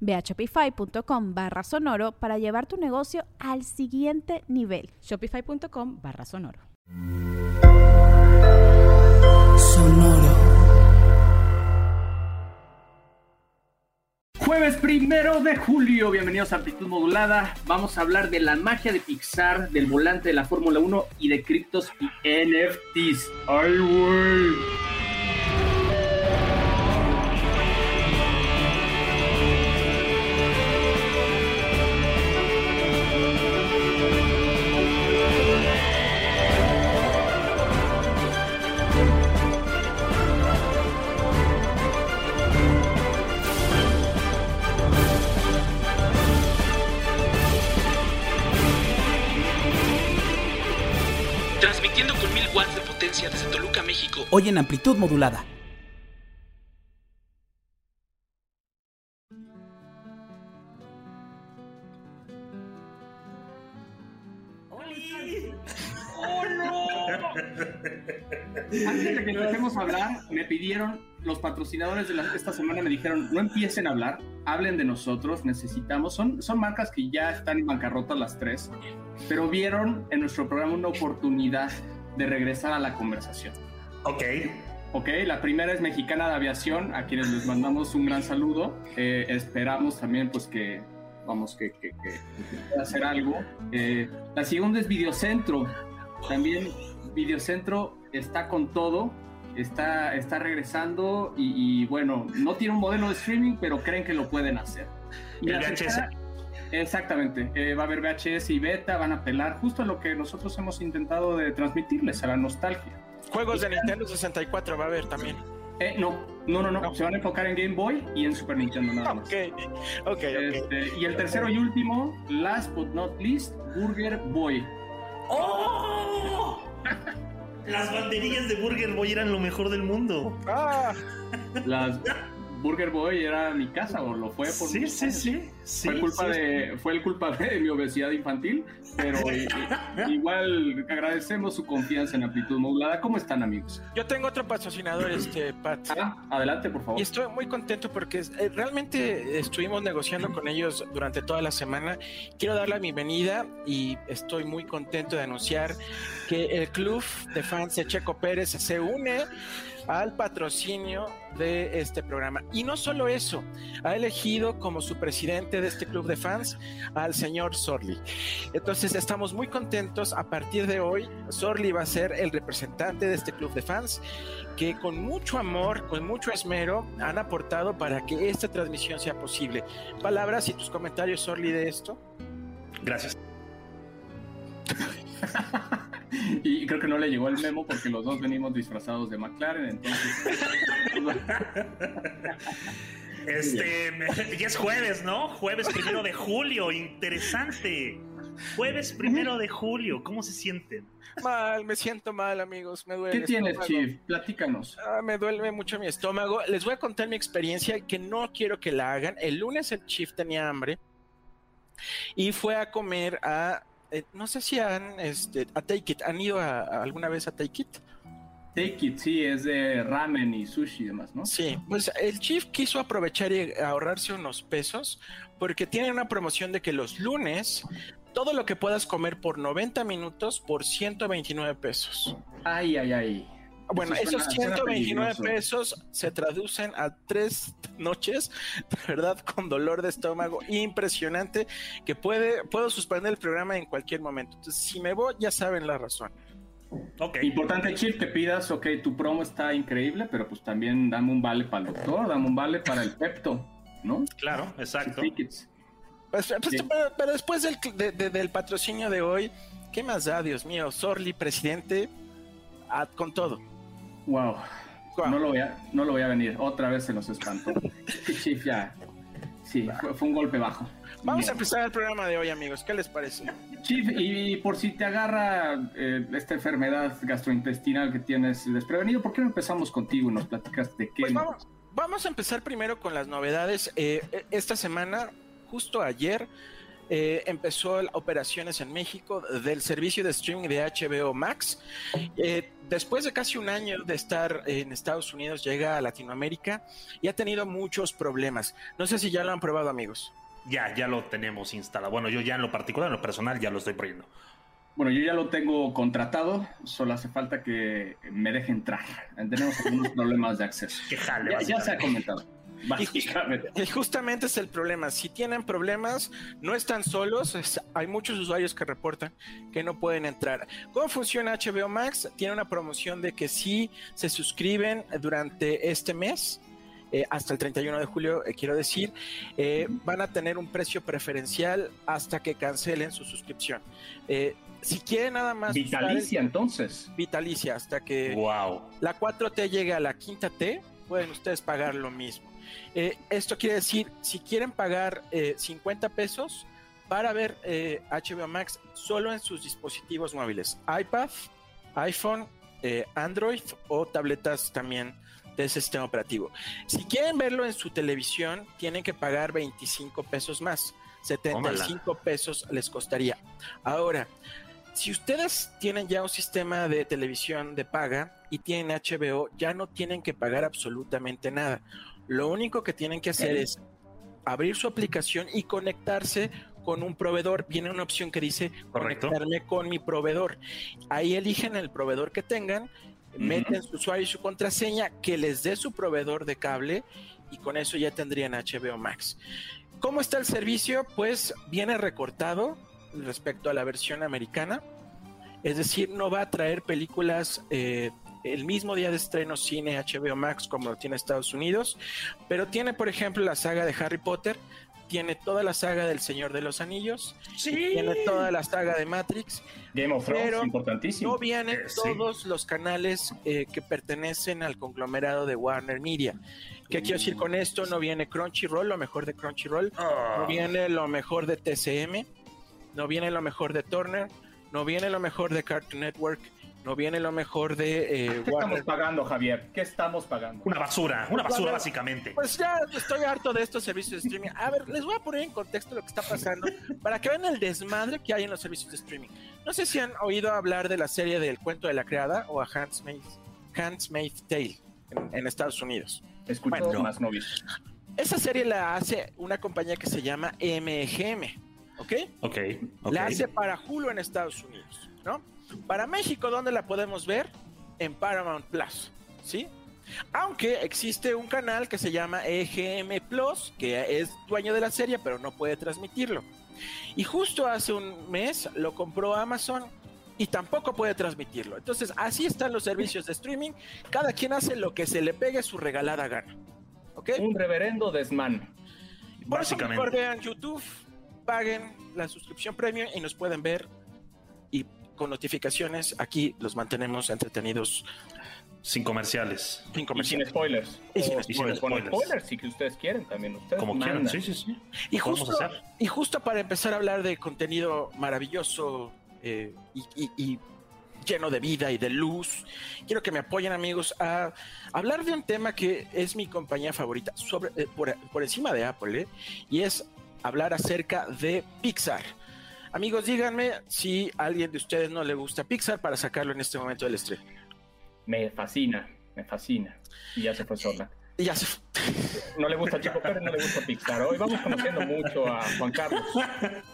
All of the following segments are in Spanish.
Ve a shopify.com barra sonoro para llevar tu negocio al siguiente nivel. Shopify.com barra sonoro. Sonoro. Jueves primero de julio, bienvenidos a Amplitud Modulada. Vamos a hablar de la magia de Pixar, del volante de la Fórmula 1 y de criptos y NFTs. ¡Ay, güey! Hoy en amplitud modulada. Antes de que empecemos a hablar, me pidieron, los patrocinadores de esta semana me dijeron, no empiecen a hablar, hablen de nosotros, necesitamos, son, son marcas que ya están en bancarrota las tres, pero vieron en nuestro programa una oportunidad de regresar a la conversación. Ok. Ok, la primera es Mexicana de Aviación, a quienes les mandamos un gran saludo. Eh, esperamos también pues que, vamos, que, que, pueda hacer algo. Eh, la segunda es Videocentro. También Videocentro está con todo, está, está regresando y, bueno, no tiene un modelo de streaming, pero creen que lo pueden hacer. Y la tercera, Exactamente, eh, va a haber VHS y beta, van a apelar justo a lo que nosotros hemos intentado de transmitirles, a la nostalgia. Juegos de Nintendo 64 va a haber también. Eh, no, no, no, no, se van a enfocar en Game Boy y en Super Nintendo nada más. Ok, ok, este, Y el tercero y último, last but not least, Burger Boy. ¡Oh! Las banderillas de Burger Boy eran lo mejor del mundo. Ah. Las Burger Boy era mi casa o lo fue por sí, sí, sí, fue culpa de fue el culpa de mi obesidad infantil pero igual agradecemos su confianza en Amplitud Modulada. ¿cómo están amigos? yo tengo otro patrocinador este Pat. Ah, adelante por favor. Y estoy muy contento porque eh, realmente estuvimos negociando con ellos durante toda la semana. Quiero dar la bienvenida y estoy muy contento de anunciar que el club de fans de Checo Pérez se une al patrocinio de este programa. Y no solo eso, ha elegido como su presidente de este club de fans al señor Sorli. Entonces estamos muy contentos. A partir de hoy, Sorli va a ser el representante de este club de fans que con mucho amor, con mucho esmero, han aportado para que esta transmisión sea posible. Palabras y tus comentarios, Sorli, de esto. Gracias. y creo que no le llegó el memo porque los dos venimos disfrazados de McLaren, entonces... Este, ya es jueves, ¿no? Jueves primero de julio, interesante. Jueves primero de julio, ¿cómo se sienten? Mal, me siento mal, amigos, me duele. ¿Qué tienes, Chief? Platícanos. Ah, me duele mucho mi estómago. Les voy a contar mi experiencia que no quiero que la hagan. El lunes el Chief tenía hambre y fue a comer a eh, no sé si han, este, a Take It, ¿han ido alguna vez a Take It? Take It, sí, es de ramen y sushi y demás, ¿no? Sí, pues el Chief quiso aprovechar y ahorrarse unos pesos porque tiene una promoción de que los lunes todo lo que puedas comer por 90 minutos por 129 pesos. Ay, ay, ay. Bueno, esos 129 pesos se traducen a tres noches, ¿verdad? Con dolor de estómago impresionante que puede, puedo suspender el programa en cualquier momento. Entonces, si me voy, ya saben la razón. Ok. Importante, Chief, que pidas, ok, tu promo está increíble, pero pues también dame un vale para el doctor, dame un vale para el Pepto, ¿no? Claro, exacto. Tickets. Pues, pues, Sí. pero, pero después del, de- de- del patrocinio de hoy, ¿qué más da, Dios mío? Sorli, presidente, a- con todo. Wow. No lo, voy a, no lo voy a venir. Otra vez se nos espantó. Chief ya. Sí, fue, fue un golpe bajo. Vamos a empezar el programa de hoy, amigos. ¿Qué les parece? Chief, y por si te agarra eh, esta enfermedad gastrointestinal que tienes desprevenido, ¿por qué no empezamos contigo y nos platicas de qué? Pues vamos, vamos a empezar primero con las novedades. Eh, eh, esta semana, justo ayer, eh, empezó operaciones en México del servicio de streaming de HBO Max. Eh, después de casi un año de estar en Estados Unidos, llega a Latinoamérica y ha tenido muchos problemas. No sé si ya lo han probado, amigos. Ya, ya lo tenemos instalado. Bueno, yo ya en lo particular, en lo personal, ya lo estoy poniendo. Bueno, yo ya lo tengo contratado, solo hace falta que me deje entrar. Tenemos algunos problemas de acceso. Que jale, Ya, ya se ha comentado. Básicamente. Y justamente es el problema. Si tienen problemas, no están solos. es- hay muchos usuarios que reportan que no pueden entrar. ¿Cómo funciona HBO Max? Tiene una promoción de que si se suscriben durante este mes, eh, hasta el 31 de julio, eh, quiero decir, eh, van a tener un precio preferencial hasta que cancelen su suscripción. Si quieren nada más... el- Vitalicia, entonces. Vitalicia, hasta que Wow. la 4T llega a la quinta T, pueden ustedes pagar lo mismo. Eh, esto quiere decir, si quieren pagar eh, 50 pesos para ver eh, HBO Max solo en sus dispositivos móviles, iPad, iPhone, eh, Android o tabletas también de ese sistema operativo. Si quieren verlo en su televisión, tienen que pagar 25 pesos más. 75 pesos les costaría. Ahora, si ustedes tienen ya un sistema de televisión de paga y tienen HBO, ya no tienen que pagar absolutamente nada. Lo único que tienen que hacer es abrir su aplicación y conectarse con un proveedor. Viene una opción que dice Correcto. conectarme con mi proveedor. Ahí eligen el proveedor que tengan, meten su usuario y su contraseña, que les dé su proveedor de cable y con eso ya tendrían HBO Max. ¿Cómo está el servicio? Pues viene recortado respecto a la versión americana. Es decir, no va a traer películas eh, el mismo día de estreno cine HBO Max como lo tiene Estados Unidos, pero tiene, por ejemplo, la saga de Harry Potter, tiene toda la saga del Señor de los Anillos, Sí. tiene toda la saga de Matrix, Game of Thrones, Pero importantísimo. no vienen Eh, sí. todos los canales eh, que pertenecen al conglomerado de Warner Media. ¿Qué quiero decir con esto? No viene Crunchyroll, lo mejor de Crunchyroll, Ah. no viene lo mejor de TCM, no viene lo mejor de Turner, no viene lo mejor de Cartoon Network, no viene lo mejor de eh, ¿Qué estamos pagando, Javier? ¿Qué estamos pagando? Una basura, una basura básicamente. Pues ya estoy harto de estos servicios de streaming. A ver, les voy a poner en contexto lo que está pasando para que vean el desmadre que hay en los servicios de streaming. No sé si han oído hablar de la serie del cuento de la criada o a Handmaid's, Handmaid's Tale en, en Estados Unidos. Escucho Bueno. más novios. Esa serie la hace una compañía que se llama MGM, ¿ok? Ok, ok. La hace para Hulu en Estados Unidos, ¿no? Para México, ¿dónde la podemos ver? En Paramount Plus, ¿sí? Aunque existe un canal que se llama EGM Plus, que es dueño de la serie, pero no puede transmitirlo. Y justo hace un mes lo compró Amazon y tampoco puede transmitirlo. Entonces, así están los servicios de streaming. Cada quien hace lo que se le pegue su regalada gana. ¿Ok? Un reverendo desmán. Por eso mejor vean YouTube, paguen la suscripción premium y nos pueden ver con notificaciones aquí los mantenemos entretenidos Sin comerciales. sin Y sin comerciales. spoilers. Y sin spoilers. Con spoilers, si que ustedes quieren también. Ustedes Como mandan. quieran. Sí, sí, sí. Y justo, hacer. y justo para empezar a hablar de contenido maravilloso eh, y, y- y lleno de vida y de luz, quiero que me apoyen amigos a hablar de un tema que es mi compañía favorita sobre, eh, por, por encima de Apple, ¿eh? y es hablar acerca de Pixar. Amigos, díganme si a alguien de ustedes no le gusta Pixar para sacarlo en este momento del stream. Me fascina, me fascina. Y ya se fue sola. Y ya se fue. No le gusta Chico Pérez, no le gusta Pixar. Hoy vamos conociendo mucho a Juan Carlos.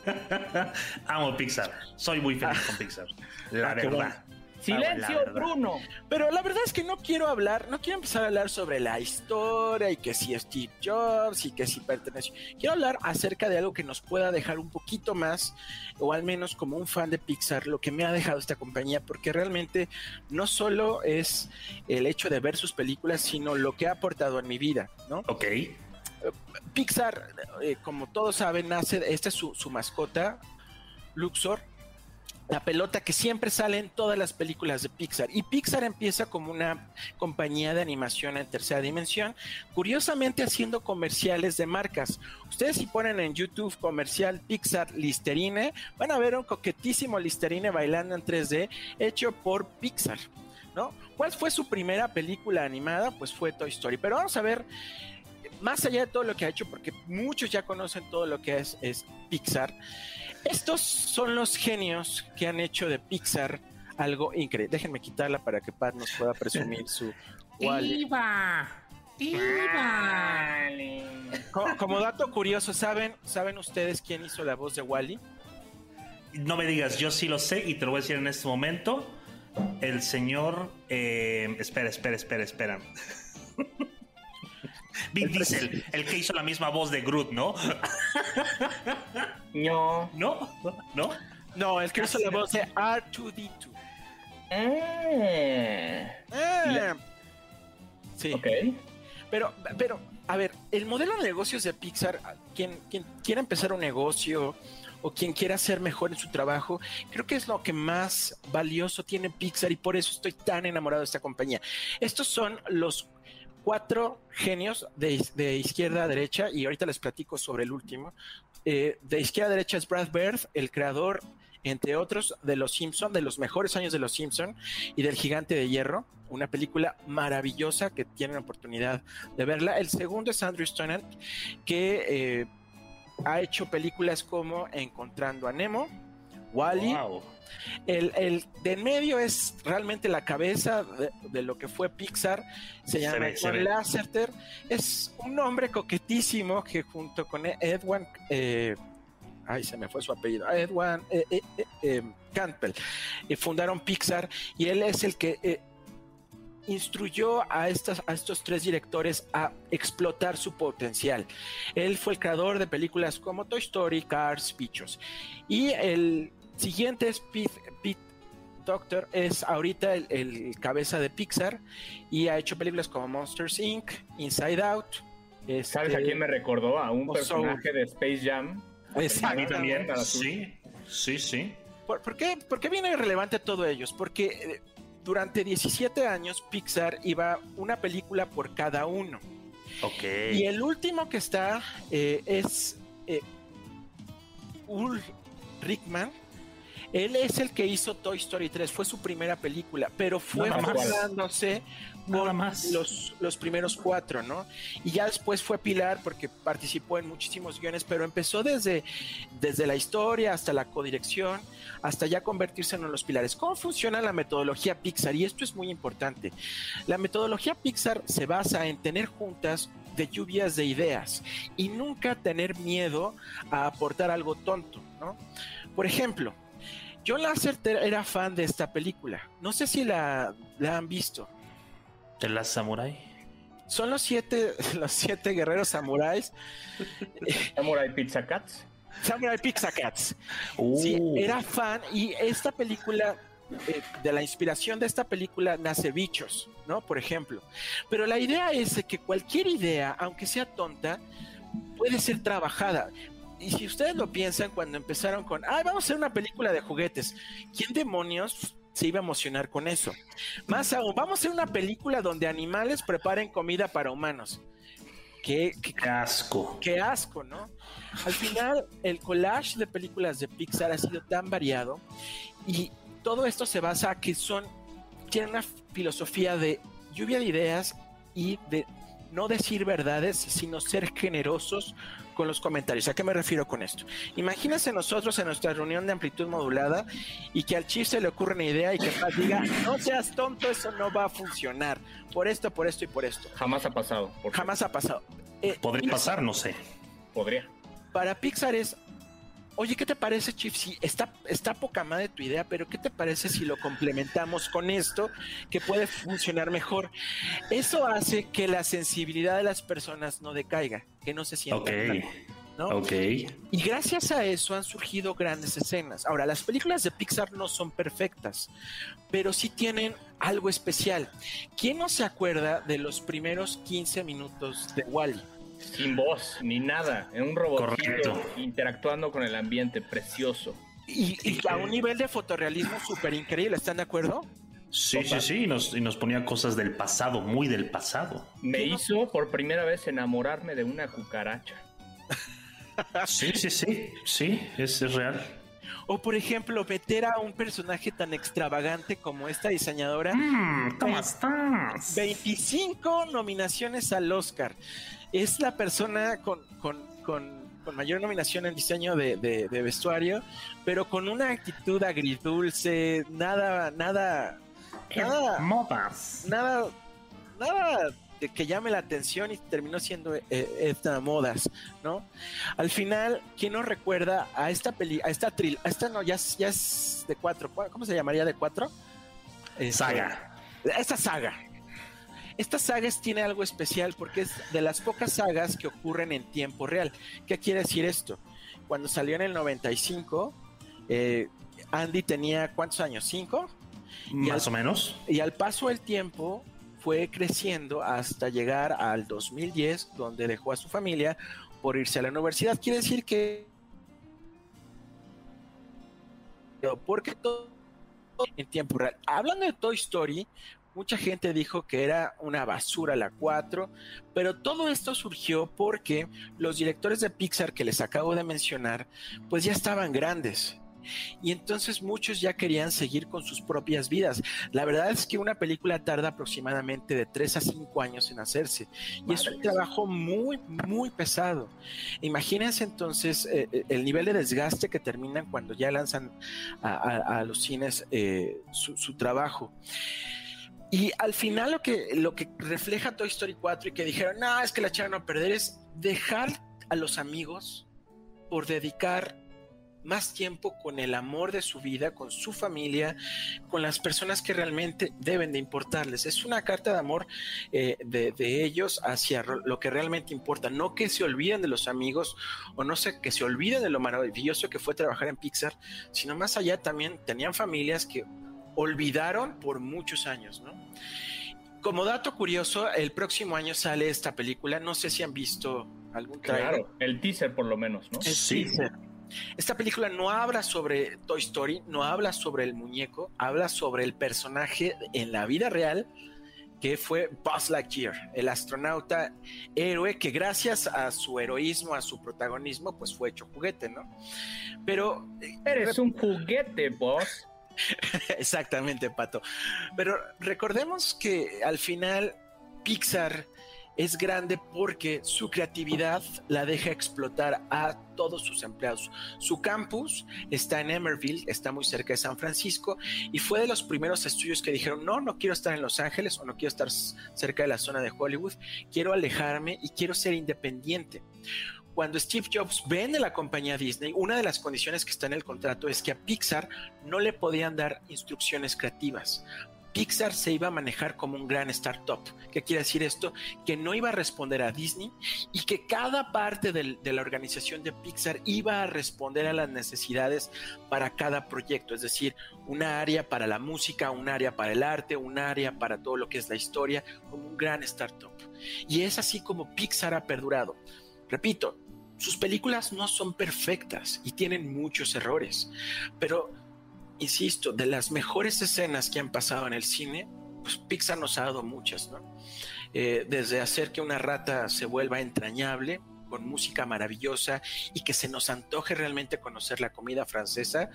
Amo Pixar. Soy muy feliz con Pixar. La Ah, verdad. Silencio. Bruno. Pero la verdad es que no quiero hablar, no quiero empezar a hablar sobre la historia y que si Steve Jobs y que si pertenece. Quiero hablar acerca de algo que nos pueda dejar un poquito más, o al menos como un fan de Pixar, lo que me ha dejado esta compañía, porque realmente no solo es el hecho de ver sus películas, sino lo que ha aportado en mi vida, ¿no? Ok. Pixar, eh, como todos saben, nace, esta es su, su mascota, Luxor, la pelota que siempre sale en todas las películas de Pixar. Y Pixar empieza como una compañía de animación en tercera dimensión, curiosamente haciendo comerciales de marcas. Ustedes si ponen en YouTube comercial Pixar Listerine, van a ver un coquetísimo Listerine bailando en 3D hecho por Pixar. ¿No? ¿Cuál fue su primera película animada? Pues fue Toy Story. Pero vamos a ver más allá de todo lo que ha hecho, porque muchos ya conocen todo lo que es, es Pixar, estos son los genios que han hecho de Pixar algo increíble. Déjenme quitarla para que Pat nos pueda presumir su Wall-E. Iba. Iba. Co- Como dato curioso, ¿saben, ¿saben ustedes quién hizo la voz de Wally? No me digas, yo sí lo sé y te lo voy a decir en este momento. El señor. eh, espera, espera, espera, espera. Vin Diesel, el que hizo la misma voz de Groot, ¿no? No. ¿No? ¿No? No, el que hizo la voz de R2D2. Eh. Eh, Sí. Ok. Pero, pero, a ver, el modelo de negocios de Pixar, quien, quien quiera empezar un negocio o quien quiera ser mejor en su trabajo, creo que es lo que más valioso tiene Pixar y por eso estoy tan enamorado de esta compañía. Estos son los cuatro genios de, de izquierda a derecha y ahorita les platico sobre el último. Eh, de izquierda a derecha es Brad Bird, el creador, entre otros, de Los Simpson, de los mejores años de Los Simpson y del Gigante de Hierro, una película maravillosa que tienen oportunidad de verla. El segundo es Andrew Stannard, que eh, ha hecho películas como Encontrando a Nemo, Wally. Wow. El, el de en medio es realmente la cabeza de, de lo que fue Pixar. Se llama ve, se John ve. Lasseter. Es un hombre coquetísimo que junto con Edwin, eh, ay, se me fue su apellido, Edwin eh, eh, Campbell, fundaron Pixar y él es el que instruyó a, estas, a estos tres directores a explotar su potencial. Él fue el creador de películas como Toy Story, Cars, Bichos. Y el siguiente es Pete, Pete Doctor, es ahorita el, el cabeza de Pixar y ha hecho películas como Monsters Inc., Inside Out. ¿Sabes este, a quién me recordó? A un personaje de Space Jam. Exacto. A mí también. Para Sí, sí, sí. ¿Por, por qué, por qué viene relevante todo ellos? Porque eh, durante 17 años Pixar iba una película por cada uno. Ok. Y el último que está eh, es eh, Ul Rickman. Él es el que hizo Toy Story 3, fue su primera película, pero fue con más. los, los primeros cuatro, ¿no? Y ya después fue Pilar porque participó en muchísimos guiones, pero empezó desde, desde la historia hasta la codirección, hasta ya convertirse en uno de los pilares. ¿Cómo funciona la metodología Pixar? Y esto es muy importante. La metodología Pixar se basa en tener juntas de lluvias de ideas y nunca tener miedo a aportar algo tonto, ¿no? Por ejemplo, John Lasseter era fan de esta película. No sé si la, la han visto. ¿De las samurai? Son los siete, los siete guerreros samuráis. Samurai Pizza Cats. Samurai Pizza Cats. Uh, Sí, era fan y esta película, eh, de la inspiración de esta película nace Bichos, ¿no? Por ejemplo. Pero la idea es que cualquier idea, aunque sea tonta, puede ser trabajada. Y si ustedes lo piensan cuando empezaron con, ay, vamos a hacer una película de juguetes, ¿quién demonios se iba a emocionar con eso? Más aún, vamos a hacer una película donde animales preparen comida para humanos. ¿Qué, qué, qué asco. qué asco, ¿no? Al final, el collage de películas de Pixar ha sido tan variado y todo esto se basa a que son, tienen una filosofía de lluvia de ideas y de no decir verdades, sino ser generosos con los comentarios. ¿A qué me refiero con esto? Imagínense nosotros en nuestra reunión de amplitud modulada y que al chiste le ocurre una idea y que Pat diga, no seas tonto, eso no va a funcionar. Por esto, por esto y por esto. Jamás ha pasado. Jamás ha pasado. Eh, Podría pasar, no sé. Podría. para Pixar es Oye, ¿qué te parece, Chief? Sí, está, está poca madre tu idea, pero ¿qué te parece si lo complementamos con esto que puede funcionar mejor? Eso hace que la sensibilidad de las personas no decaiga, que no se sienta. Ok. mal, ¿no? Ok. Y gracias a eso han surgido grandes escenas. Ahora, las películas de Pixar no son perfectas, pero sí tienen algo especial. ¿Quién no se acuerda de los primeros 15 minutos de Wally? Sin voz, ni nada. En un robotito Correcto. interactuando con el ambiente, precioso. Y, y a un nivel de fotorrealismo súper increíble, ¿están de acuerdo? Sí, sí, sí. Y nos, y nos ponía cosas del pasado, muy del pasado. Me hizo por primera vez enamorarme de una cucaracha. Sí, sí, sí. Sí, es, es real. O por ejemplo, meter a un personaje tan extravagante como esta diseñadora. Mm, ¿Cómo estás? 25 nominaciones al Oscar. Es la persona con, con- con- con mayor nominación en diseño de, de- de vestuario, pero con una actitud agridulce, nada, nada, nada, Modas. nada, nada de que llame la atención y terminó siendo eh, esta modas, ¿no? Al final, ¿quién nos recuerda a esta peli, a esta tril, a esta no, ya, es- ya es de cuatro, ¿cómo se llamaría de cuatro? Este, Saga. esta saga. Esta saga es- tiene algo especial porque es de las pocas sagas que ocurren en tiempo real. ¿Qué quiere decir esto? Cuando salió en el 95, eh, Andy tenía ¿cuántos años? ¿Cinco? Más o menos. Y al paso del tiempo fue creciendo hasta llegar al 2010, donde dejó a su familia por irse a la universidad. Quiere decir que... Porque todo en tiempo real. Hablando de Toy Story, mucha gente dijo que era una basura la 4, pero todo esto surgió porque los directores de Pixar que les acabo de mencionar, pues ya estaban grandes. Y entonces muchos ya querían seguir con sus propias vidas. La verdad es que una película tarda aproximadamente de 3 a 5 años en hacerse. Y es un trabajo muy, muy pesado. Imagínense entonces eh, eh, el nivel de desgaste que terminan cuando ya lanzan a, a- a los cines eh, su, su trabajo. Y al final lo que, lo que refleja Toy Story 4 y que dijeron, no, es que la echaron a perder es dejar a los amigos por dedicar más tiempo con el amor de su vida, con su familia, con las personas que realmente deben de importarles. Es una carta de amor eh, de, de ellos hacia lo que realmente importa, no que se olviden de los amigos o no sé, que se olviden de lo maravilloso que fue trabajar en Pixar, sino más allá también tenían familias que olvidaron por muchos años, ¿no? Como dato curioso, el próximo año sale esta película, no sé si han visto algún trailer. Claro, el teaser por lo menos, ¿no? El Sí. teaser. Esta película no habla sobre Toy Story, no habla sobre el muñeco, habla sobre el personaje en la vida real que fue Buzz Lightyear, el astronauta héroe que gracias a su heroísmo, a su protagonismo, pues fue hecho juguete, ¿no? Pero eh, Eres un juguete, boss. Exactamente, Pato. Pero recordemos que al final Pixar es grande porque su creatividad la deja explotar a todos sus empleados. Su campus está en Emerville, está muy cerca de San Francisco y fue de los primeros estudios que dijeron, no, no quiero estar en Los Ángeles o no quiero estar cerca de la zona de Hollywood, quiero alejarme y quiero ser independiente. Cuando Steve Jobs vende la compañía Disney, una de las condiciones que está en el contrato es que a Pixar no le podían dar instrucciones creativas. Pixar se iba a manejar como un gran startup. ¿Qué quiere decir esto? Que no iba a responder a Disney y que cada parte del- de la organización de Pixar iba a responder a las necesidades para cada proyecto. Es decir, una área para la música, un área para el arte, un área para todo lo que es la historia, como un gran startup. Y es así como Pixar ha perdurado. Repito, sus películas no son perfectas y tienen muchos errores, pero insisto, de las mejores escenas que han pasado en el cine, pues Pixar nos ha dado muchas, ¿no? Eh, desde hacer que una rata se vuelva entrañable, con música maravillosa y que se nos antoje realmente conocer la comida francesa,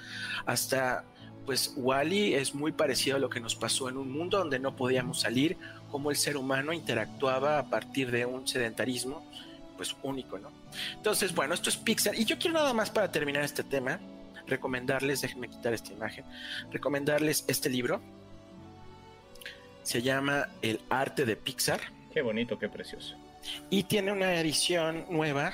hasta pues Wally es muy parecido a lo que nos pasó en un mundo donde no podíamos salir, cómo el ser humano interactuaba a partir de un sedentarismo pues único, ¿no? Entonces, bueno, esto es Pixar y yo quiero nada más para terminar este tema recomendarles, déjenme quitar esta imagen, recomendarles este libro. Se llama El arte de Pixar Qué bonito, qué precioso. y tiene una edición nueva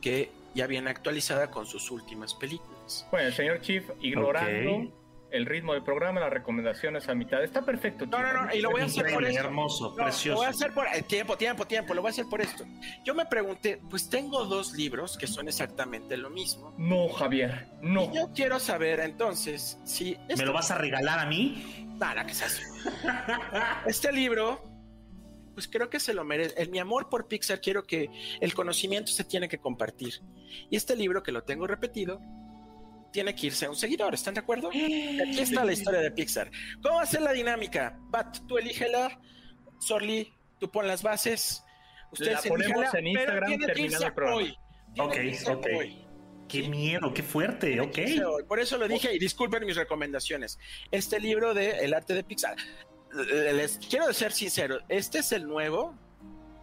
que ya viene actualizada con sus últimas películas. Bueno, el señor Chief, ignorando Ok. El ritmo del programa, las recomendaciones a mitad. Está perfecto. No, no, no, y lo voy a hacer por esto. hermoso, No, Lo precioso. voy a hacer por eh, tiempo, tiempo, tiempo. Lo voy a hacer por esto. Yo me pregunté, pues tengo dos libros que son exactamente lo mismo. No, Javier, no. Y yo quiero saber entonces si ¿Me este, lo vas a regalar a mí? Nada, ¿qué es eso? este libro, pues creo que se lo merece. En mi amor por Pixar, quiero que el conocimiento se tiene que compartir. Y este libro, que lo tengo repetido, tiene que irse a un seguidor. ¿Están de acuerdo? Aquí está la historia de Pixar. ¿Cómo va a ser la dinámica? Bat, tú elígela. Sorly, tú pon las bases. Ustedes La ponemos en Instagram tiene que terminado irse el programa. hoy. Tiene Ok, que irse ok. hoy. Qué miedo, qué fuerte, ok. Por eso lo dije y disculpen mis recomendaciones. Este libro de El arte de Pixar. Les quiero ser sincero, este es el nuevo,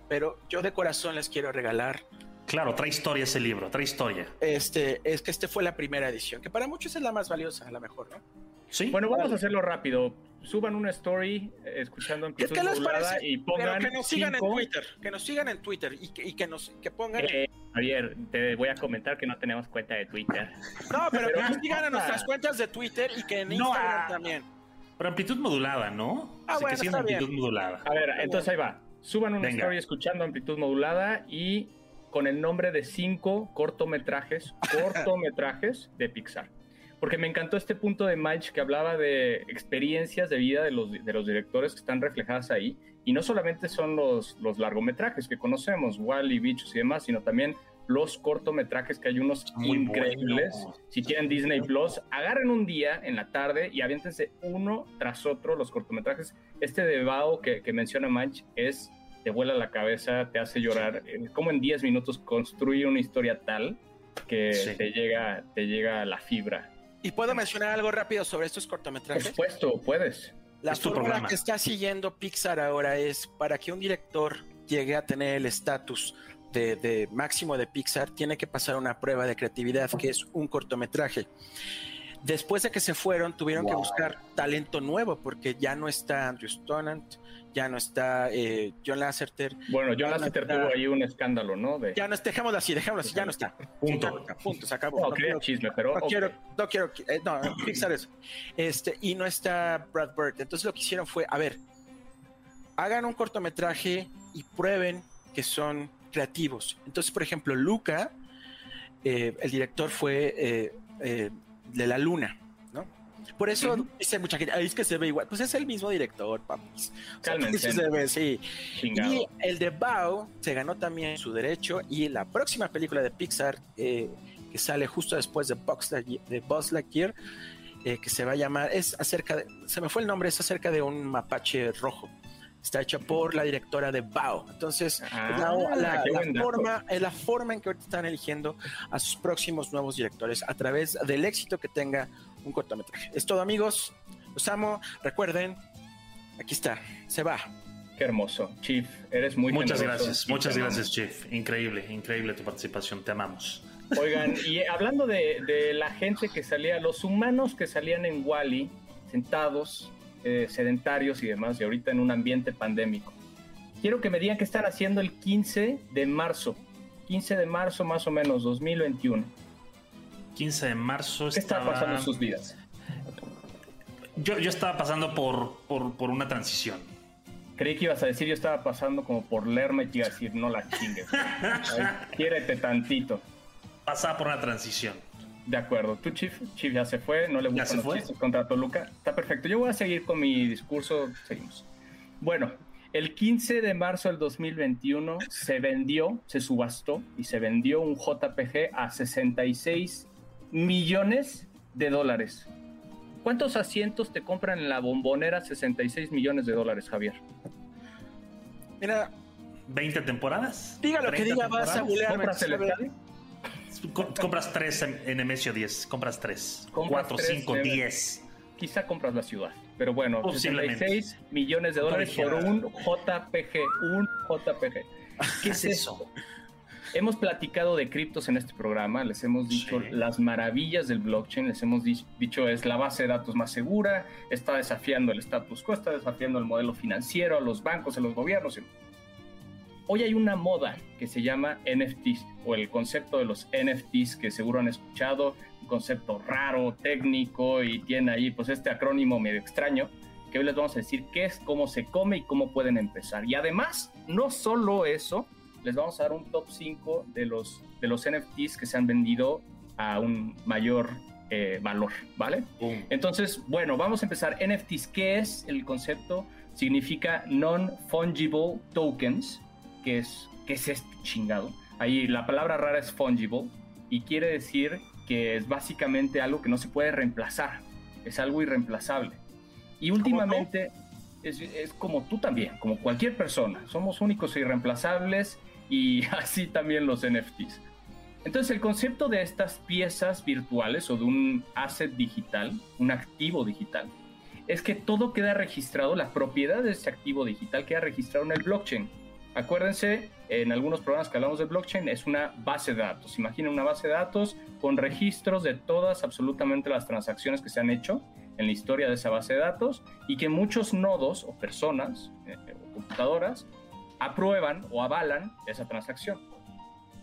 pero yo de corazón les quiero regalar. Claro, trae historia ese libro, trae historia. Este, es que este fue la primera edición, que para muchos es la más valiosa, a lo mejor, ¿no? Sí. Bueno, vamos a hacerlo rápido. Suban una story eh, escuchando ¿Y es amplitud que les modulada parece? y pongan pero que nos sigan cinco- en Twitter, que nos sigan en Twitter y que, y que nos que pongan. Eh, Javier, te voy a comentar que no tenemos cuenta de Twitter. no, pero que nos sigan en nuestras cuentas de Twitter y que en No, Instagram ah. también. Pero amplitud modulada, ¿no? Ah, Sí, bueno, que sigan está bien. amplitud modulada. A ver, entonces ahí va. Suban una Venga. story escuchando amplitud modulada y con el nombre de cinco cortometrajes, cortometrajes de Pixar. Porque me encantó este punto de Mike que hablaba de experiencias de vida de los, de los directores que están reflejadas ahí. Y no solamente son los, los largometrajes que conocemos, Wally, Bichos y demás, sino también los cortometrajes que hay unos Muy increíbles. Si tienen Disney Plus, agarren un día en la tarde y aviéntense uno tras otro los cortometrajes. Este de Bao que, que menciona Manch es te vuela la cabeza, te hace llorar. Como en 10 minutos construye una historia tal que Sí. te llega te llega a la fibra. Y puedo mencionar algo rápido sobre estos Por cortometrajes. supuesto, puedes. La Es tu fórmula que está siguiendo Pixar ahora es para que un director llegue a tener el estatus de, de máximo de Pixar, tiene que pasar una prueba de creatividad que es un cortometraje. Después de que se fueron, tuvieron que buscar talento nuevo porque ya no está Andrew Stonant, ya no está eh, John Lasseter, Bueno, John Lasseter tuvo ahí un escándalo, ¿no? De, ya no está, dejémoslo así, dejémoslo así, ya no está. Punto. No está, punto, se acabó. no, No quería quiero- chisme, pero no quiero, no quiero, eh, no, Pixar eso. Este, y no está Brad Bird. Entonces lo que hicieron fue, a ver, hagan un cortometraje y prueben que son creativos. Entonces, por ejemplo, Luca, eh, el director fue eh, eh, de La Luna, ¿no? Por eso Ujú. dice mucha gente, "Ay, es que se ve igual. Pues es el mismo director, papis. O sea, Cálmense. se ve, sí. Chingado. Y el de Bao se ganó también su derecho y la próxima película de Pixar eh, que sale justo después de Lightyear, de Buzz Lightyear, eh, que se va a llamar, es acerca de, se me fue el nombre, es acerca de un mapache rojo. Está hecha por la directora de Bao. Entonces, Ah, la, la- la forma, es la forma en que ahorita están eligiendo a sus próximos nuevos directores a través del éxito que tenga un cortometraje. Es todo, amigos. Los amo. Recuerden, aquí está, se va. Qué hermoso. Chief, eres muy muchas generoso gracias, muchas gracias, Chief. Increíble, increíble tu participación. Te amamos. Oigan, y hablando de, de la gente que salía, los humanos que salían en Wally, sentados, eh, sedentarios y demás, y ahorita en un ambiente pandémico. Quiero que me digan qué están haciendo el 15 de marzo. 15 de marzo más o menos, 2021. 15 de marzo ¿Qué está estaba- pasando en sus vidas? Yo, yo estaba pasando por, por, por una transición. Creí que ibas a decir, yo estaba pasando como por Lerma y iba a decir, no la chingues. Quiérete tantito. Pasaba por una transición. De acuerdo. ¿Tú, Chief? Chief ya se fue, no le gustan los fue. chistes contra Toluca. Está perfecto. Yo voy a seguir con mi discurso. Seguimos. Bueno, el 15 de marzo del 2021 se vendió, se subastó y se vendió un JPG a 66 millones de dólares. ¿Cuántos asientos te compran en la bombonera 66 millones de dólares, Javier? Mira, ¿20 temporadas? diga lo que 30 diga, vas a bulearme. ¿Compras 3 en, Nemesio 10. Compras 3. Compras 4, tres, 5, eh. 10. Quizá compras la ciudad. Pero bueno, Posiblemente. 66 millones de dólares por un JPG. Un JPG. ¿Qué es eso? Hemos platicado de criptos en este programa, les hemos dicho Sí. las maravillas del blockchain, les hemos di- dicho es la base de datos más segura, está desafiando el status quo, está desafiando el modelo financiero, a los bancos, a los gobiernos. Hoy hay una moda que se llama NFTs o el concepto de los NFTs que seguro han escuchado, un concepto raro, técnico y tiene ahí pues este acrónimo medio extraño que hoy les vamos a decir qué es, cómo se come y cómo pueden empezar. Y además, no solo eso, les vamos a dar un top 5 de los, de los NFTs que se han vendido a un mayor eh, valor, ¿vale? Entonces, bueno, vamos a empezar. NFTs, ¿qué es el concepto? Significa Non-Fungible Tokens, que es, ¿qué es esto chingado? Ahí la palabra rara es fungible y quiere decir que es básicamente algo que no se puede reemplazar, es algo irreemplazable. Y últimamente es, es, como tú también, como cualquier persona, somos únicos e irreemplazables y así también los NFTs. Entonces el concepto de estas piezas virtuales o de un asset digital, un activo digital, es que todo queda registrado, la propiedad de ese activo digital queda registrado en el blockchain. Acuérdense, en algunos programas que hablamos de blockchain es una base de datos. Imaginen una base de datos con registros de todas, absolutamente las transacciones que se han hecho en la historia de esa base de datos y que muchos nodos o personas eh, o computadoras aprueban o avalan esa transacción.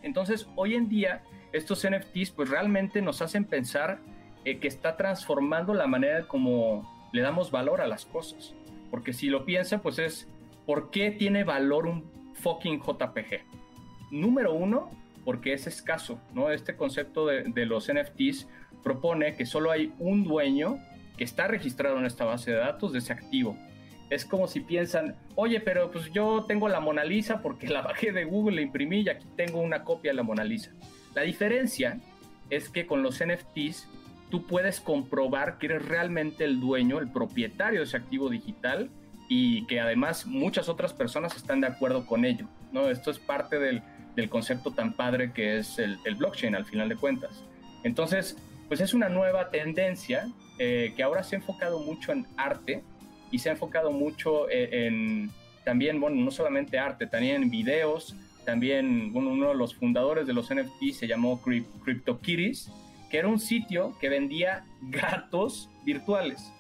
Entonces, hoy en día, estos NFTs pues realmente nos hacen pensar eh, que está transformando la manera como le damos valor a las cosas. Porque si lo piensan, pues es, ¿por qué tiene valor un fucking JPG? Número uno, porque es escaso, ¿no? Este concepto de, de los NFTs propone que solo hay un dueño que está registrado en esta base de datos de ese activo. Es como si piensan, oye, pero pues yo tengo la Mona Lisa porque la bajé de Google, la imprimí y aquí tengo una copia de la Mona Lisa. La diferencia es que con los NFTs tú puedes comprobar que eres realmente el dueño, el propietario de ese activo digital y que además muchas otras personas están de acuerdo con ello. ¿no? Esto es parte del, del concepto tan padre que es el, blockchain al final de cuentas. Entonces, pues es una nueva tendencia eh, que ahora se ha enfocado mucho en arte y se ha enfocado mucho en, en, también, bueno, no solamente arte, también en videos, también bueno, uno de los fundadores de los NFT se llamó CryptoKitties, que era un sitio que vendía gatos virtuales.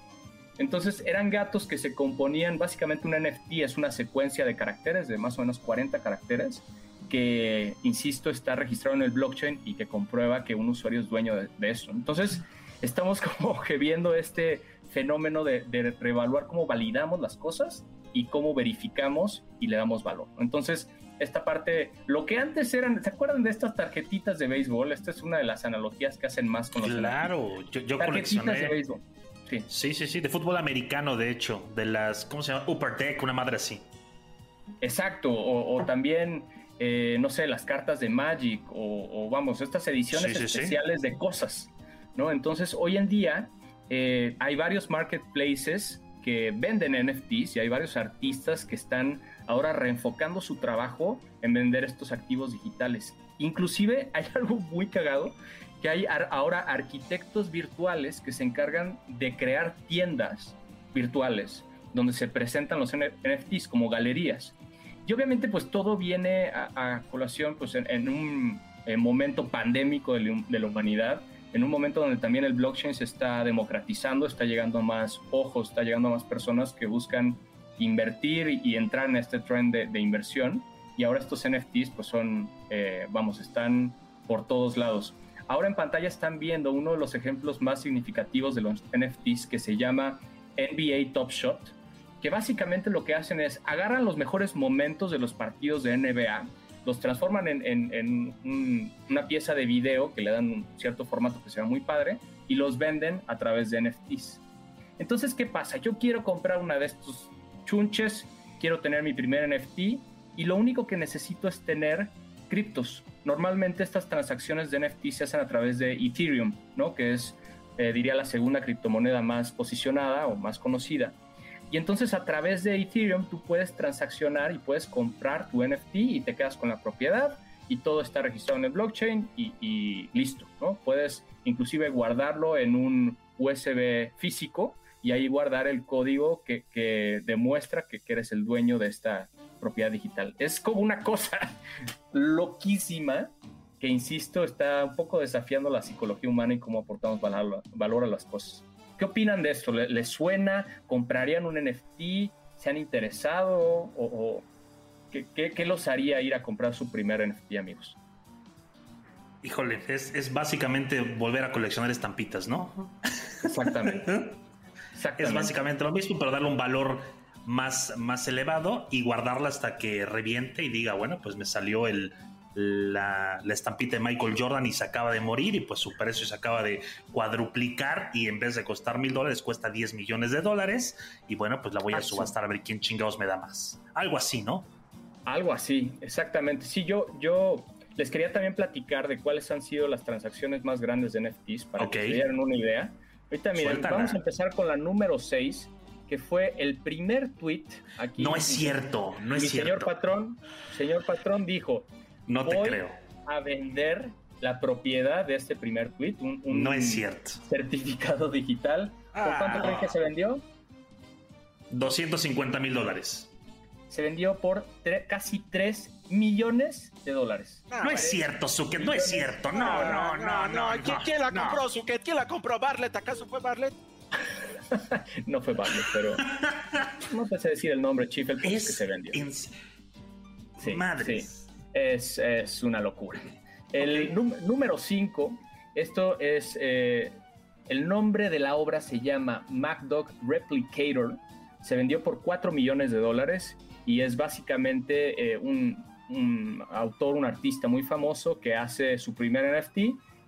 Entonces eran gatos que se componían, básicamente un NFT es una secuencia de caracteres, de más o menos 40 caracteres, que, insisto, está registrado en el blockchain y que comprueba que un usuario es dueño de, de eso. Entonces estamos como que viendo este fenómeno de, de reevaluar cómo validamos las cosas y cómo verificamos y le damos valor. Entonces, esta parte, lo que antes eran, ¿se acuerdan de estas tarjetitas de béisbol? Esta es una de las analogías que hacen más con los Claro, yo, yo tarjetitas de béisbol. Sí. sí, sí, sí, de fútbol americano, de hecho, de las, ¿cómo se llama? Upper Deck, una madre así. Exacto, o, o también, eh, no sé, las cartas de Magic, o, o vamos, estas ediciones sí, sí, especiales sí. de cosas, ¿no? Entonces, hoy en día eh, hay varios marketplaces que venden NFTs y hay varios artistas que están ahora reenfocando su trabajo en vender estos activos digitales. Inclusive hay algo muy cagado, que hay ahora arquitectos virtuales que se encargan de crear tiendas virtuales donde se presentan los NFTs como galerías. Y obviamente pues todo viene a, a colación pues en, en un en momento pandémico de, de la humanidad, en un momento donde también el blockchain se está democratizando, está llegando a más ojos, está llegando a más personas que buscan invertir y entrar en este trend de, de inversión. Y ahora estos NFTs pues son, eh, vamos, están por todos lados. Ahora en pantalla están viendo uno de los ejemplos más significativos de los NFTs que se llama NBA Top Shot, que básicamente lo que hacen es agarran los mejores momentos de los partidos de NBA, los transforman en, en, en un, una pieza de video que le dan un cierto formato que se ve muy padre y los venden a través de NFTs. Entonces, ¿qué pasa? Yo quiero comprar una de estos chunches, quiero tener mi primer NFT y lo único que necesito es tener criptos. Normalmente estas transacciones de NFT se hacen a través de Ethereum, ¿no? Que es, eh, diría, la segunda criptomoneda más posicionada o más conocida. Y entonces a través de Ethereum tú puedes transaccionar y puedes comprar tu NFT y te quedas con la propiedad y todo está registrado en el blockchain y, listo, ¿no? Puedes inclusive guardarlo en un USB físico y ahí guardar el código que, demuestra que, eres el dueño de esta propiedad digital. Es como una cosa loquísima que, insisto, está un poco desafiando la psicología humana y cómo aportamos valor, valor a las cosas. ¿Qué opinan de esto? ¿Les suena? ¿Comprarían un NFT? ¿Se han interesado? ¿O, o ¿Qué, qué, qué los haría ir a comprar su primer NFT, amigos? Híjole, es, es básicamente volver a coleccionar estampitas, ¿no? Exactamente. Es básicamente lo mismo, pero darle un valor más, más elevado y guardarla hasta que reviente y diga, bueno, pues me salió el, la, la estampita de Michael Jordan y se acaba de morir y pues su precio se acaba de cuadruplicar y en vez de costar mil dólares cuesta 10 millones de dólares y bueno, pues la voy a subastar a ver quién chingados me da más. Algo así, ¿no? Algo así, exactamente. Sí, yo, yo les quería también platicar de cuáles han sido las transacciones más grandes de NFTs para que se dieran una idea. Ahorita miren, Suéltala. vamos a empezar con la número 6, que fue el primer tweet aquí. No es cierto, no es Mi señor cierto. patrón, señor patrón dijo, No te voy creo. a vender la propiedad de este primer tweet, un, un No es cierto. certificado digital. ¿Por Ah. cuánto creen que se vendió? 250 mil dólares. Se vendió por tre- casi 3 millones de dólares. Ah, No es cierto, Suket, no es cierto. No, no, no, no. ¿Quién, no, quién la no. compró, Suket? ¿Quién la compró? ¿Barlet? ¿Acaso fue Barlet? No fue Barlet, pero no sé decir el nombre, Chief, el punto es que se vendió. en- Sí, Madres. sí. Es, es una locura. El número 5, esto es, eh, el nombre de la obra se llama MacDog Replicator, se vendió por 4 millones de dólares y es básicamente eh, un, un autor, un artista muy famoso que hace su primer NFT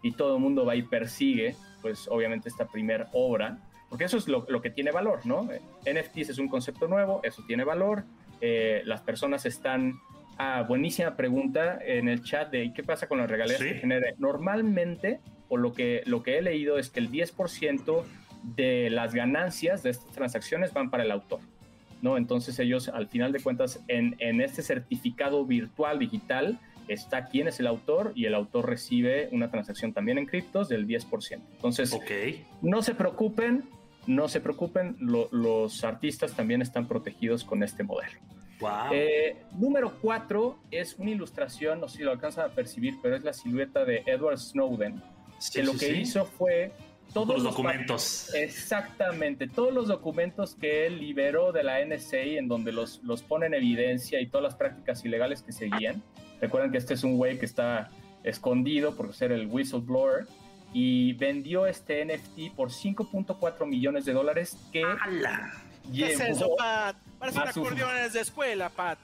y todo el mundo va y persigue, pues obviamente esta primera obra, porque eso es lo, lo que tiene valor, ¿no? NFTs es un concepto nuevo, eso tiene valor, eh, las personas están... Ah, buenísima pregunta en el chat de qué pasa con las regalías Sí. que genere. Normalmente, o lo que, lo que he leído es que el 10% de las ganancias de estas transacciones van para el autor. ¿no? Entonces ellos, al final de cuentas, en, en este certificado virtual digital está quién es el autor y el autor recibe una transacción también en criptos del 10%. Entonces, Ok. no se preocupen, no se preocupen, lo- los artistas también están protegidos con este modelo. Wow. Eh, número 4 es una ilustración, no sé si lo alcanzan a percibir, pero es la silueta de Edward Snowden, Sí, que lo sí, que sí. hizo fue todos los los documentos. Exactamente, todos los documentos que él liberó de la NSA en donde los, los pone en evidencia y todas las prácticas ilegales que seguían. Recuerden que este es un güey que está escondido por ser el whistleblower y vendió este NFT por 5.4 millones de dólares que ¡Hala! ¿Qué es eso, Pat? Parecen a su- acordeones de escuela, Pat.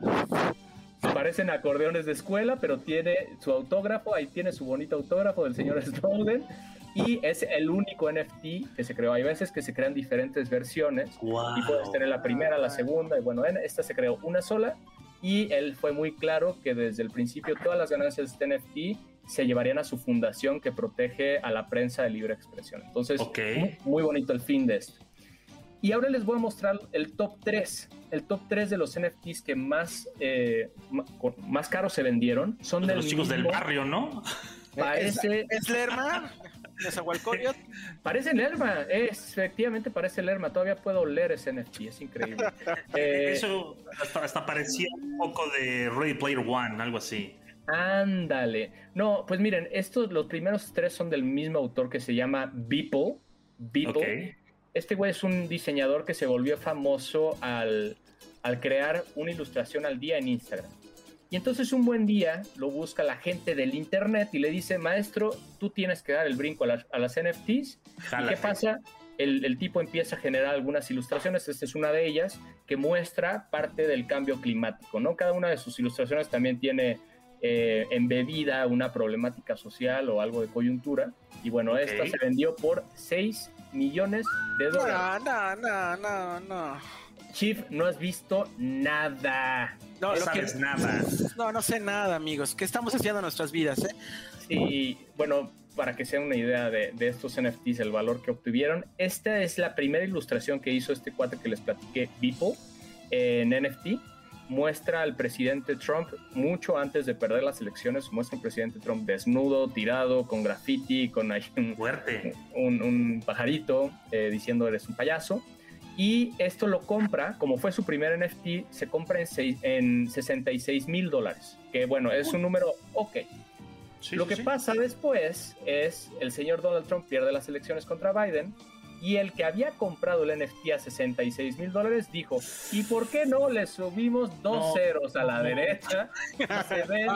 parecen acordeones de escuela, pero tiene su autógrafo, ahí tiene su bonito autógrafo del señor Snowden y es el único NFT que se creó. Hay veces que se crean diferentes versiones Wow. y puedes tener la primera, la segunda, y bueno, en esta se creó una sola y él fue muy claro que desde el principio todas las ganancias de este NFT se llevarían a su fundación que protege a la prensa de libre expresión. Entonces, Ok. muy, muy bonito el fin de esto. Y ahora les voy a mostrar el top 3, el top 3 de los NFTs que más, eh, más caros se vendieron. Son de los chicos del barrio, ¿no? Parece, ¿Es Lerma? ¿Nezahualcóyotl? parece Lerma, es, efectivamente parece Lerma. Todavía puedo leer ese NFT, es increíble. Eh, Eso hasta, hasta parecía un poco de Ready Player One, algo así. Ándale. No, pues miren, estos, los primeros tres son del mismo autor que se llama Beeple. Beeple. Este güey es un diseñador que se volvió famoso al, al crear una ilustración al día en Instagram. Y entonces un buen día lo busca la gente del internet y le dice, maestro, tú tienes que dar el brinco a las, a las NFTs. ¿Y qué pasa? El, el tipo empieza a generar algunas ilustraciones, esta es una de ellas, que muestra parte del cambio climático, ¿no? Cada una de sus ilustraciones también tiene eh, embebida una problemática social o algo de coyuntura. Y bueno, esta se vendió por 6 millones de dólares. No, no, no, no, no. Chief, no has visto nada. No, No que- sabes nada. no, no sé nada, amigos. ¿Qué estamos haciendo en nuestras vidas, eh? Sí, bueno, para que sea una idea de, de estos NFTs, el valor que obtuvieron, esta es la primera ilustración que hizo este cuate que les platiqué, Beeple, en NFT. Muestra al presidente Trump mucho antes de perder las elecciones. Muestra un presidente Trump desnudo, tirado, con graffiti, con un, un, un pajarito eh, diciendo eres un payaso. Y esto lo compra, como fue su primer NFT, se compra en, seis- en 66 mil dólares. Que bueno, es un número ok. Sí, Lo que sí. pasa después es el señor Donald Trump pierde las elecciones contra Biden Y el que había comprado el NFT a 66 mil dólares dijo, ¿y por qué no le subimos dos No. ceros a la derecha? Y se vende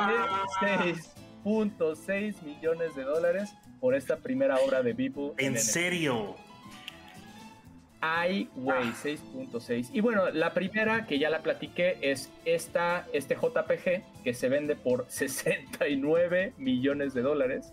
6.6 millones de dólares por esta primera obra de Beeple. En NFT. serio. Ay, güey, 6.6. Y bueno, la primera que ya la platiqué es esta, este JPG que se vende por 69 millones de dólares,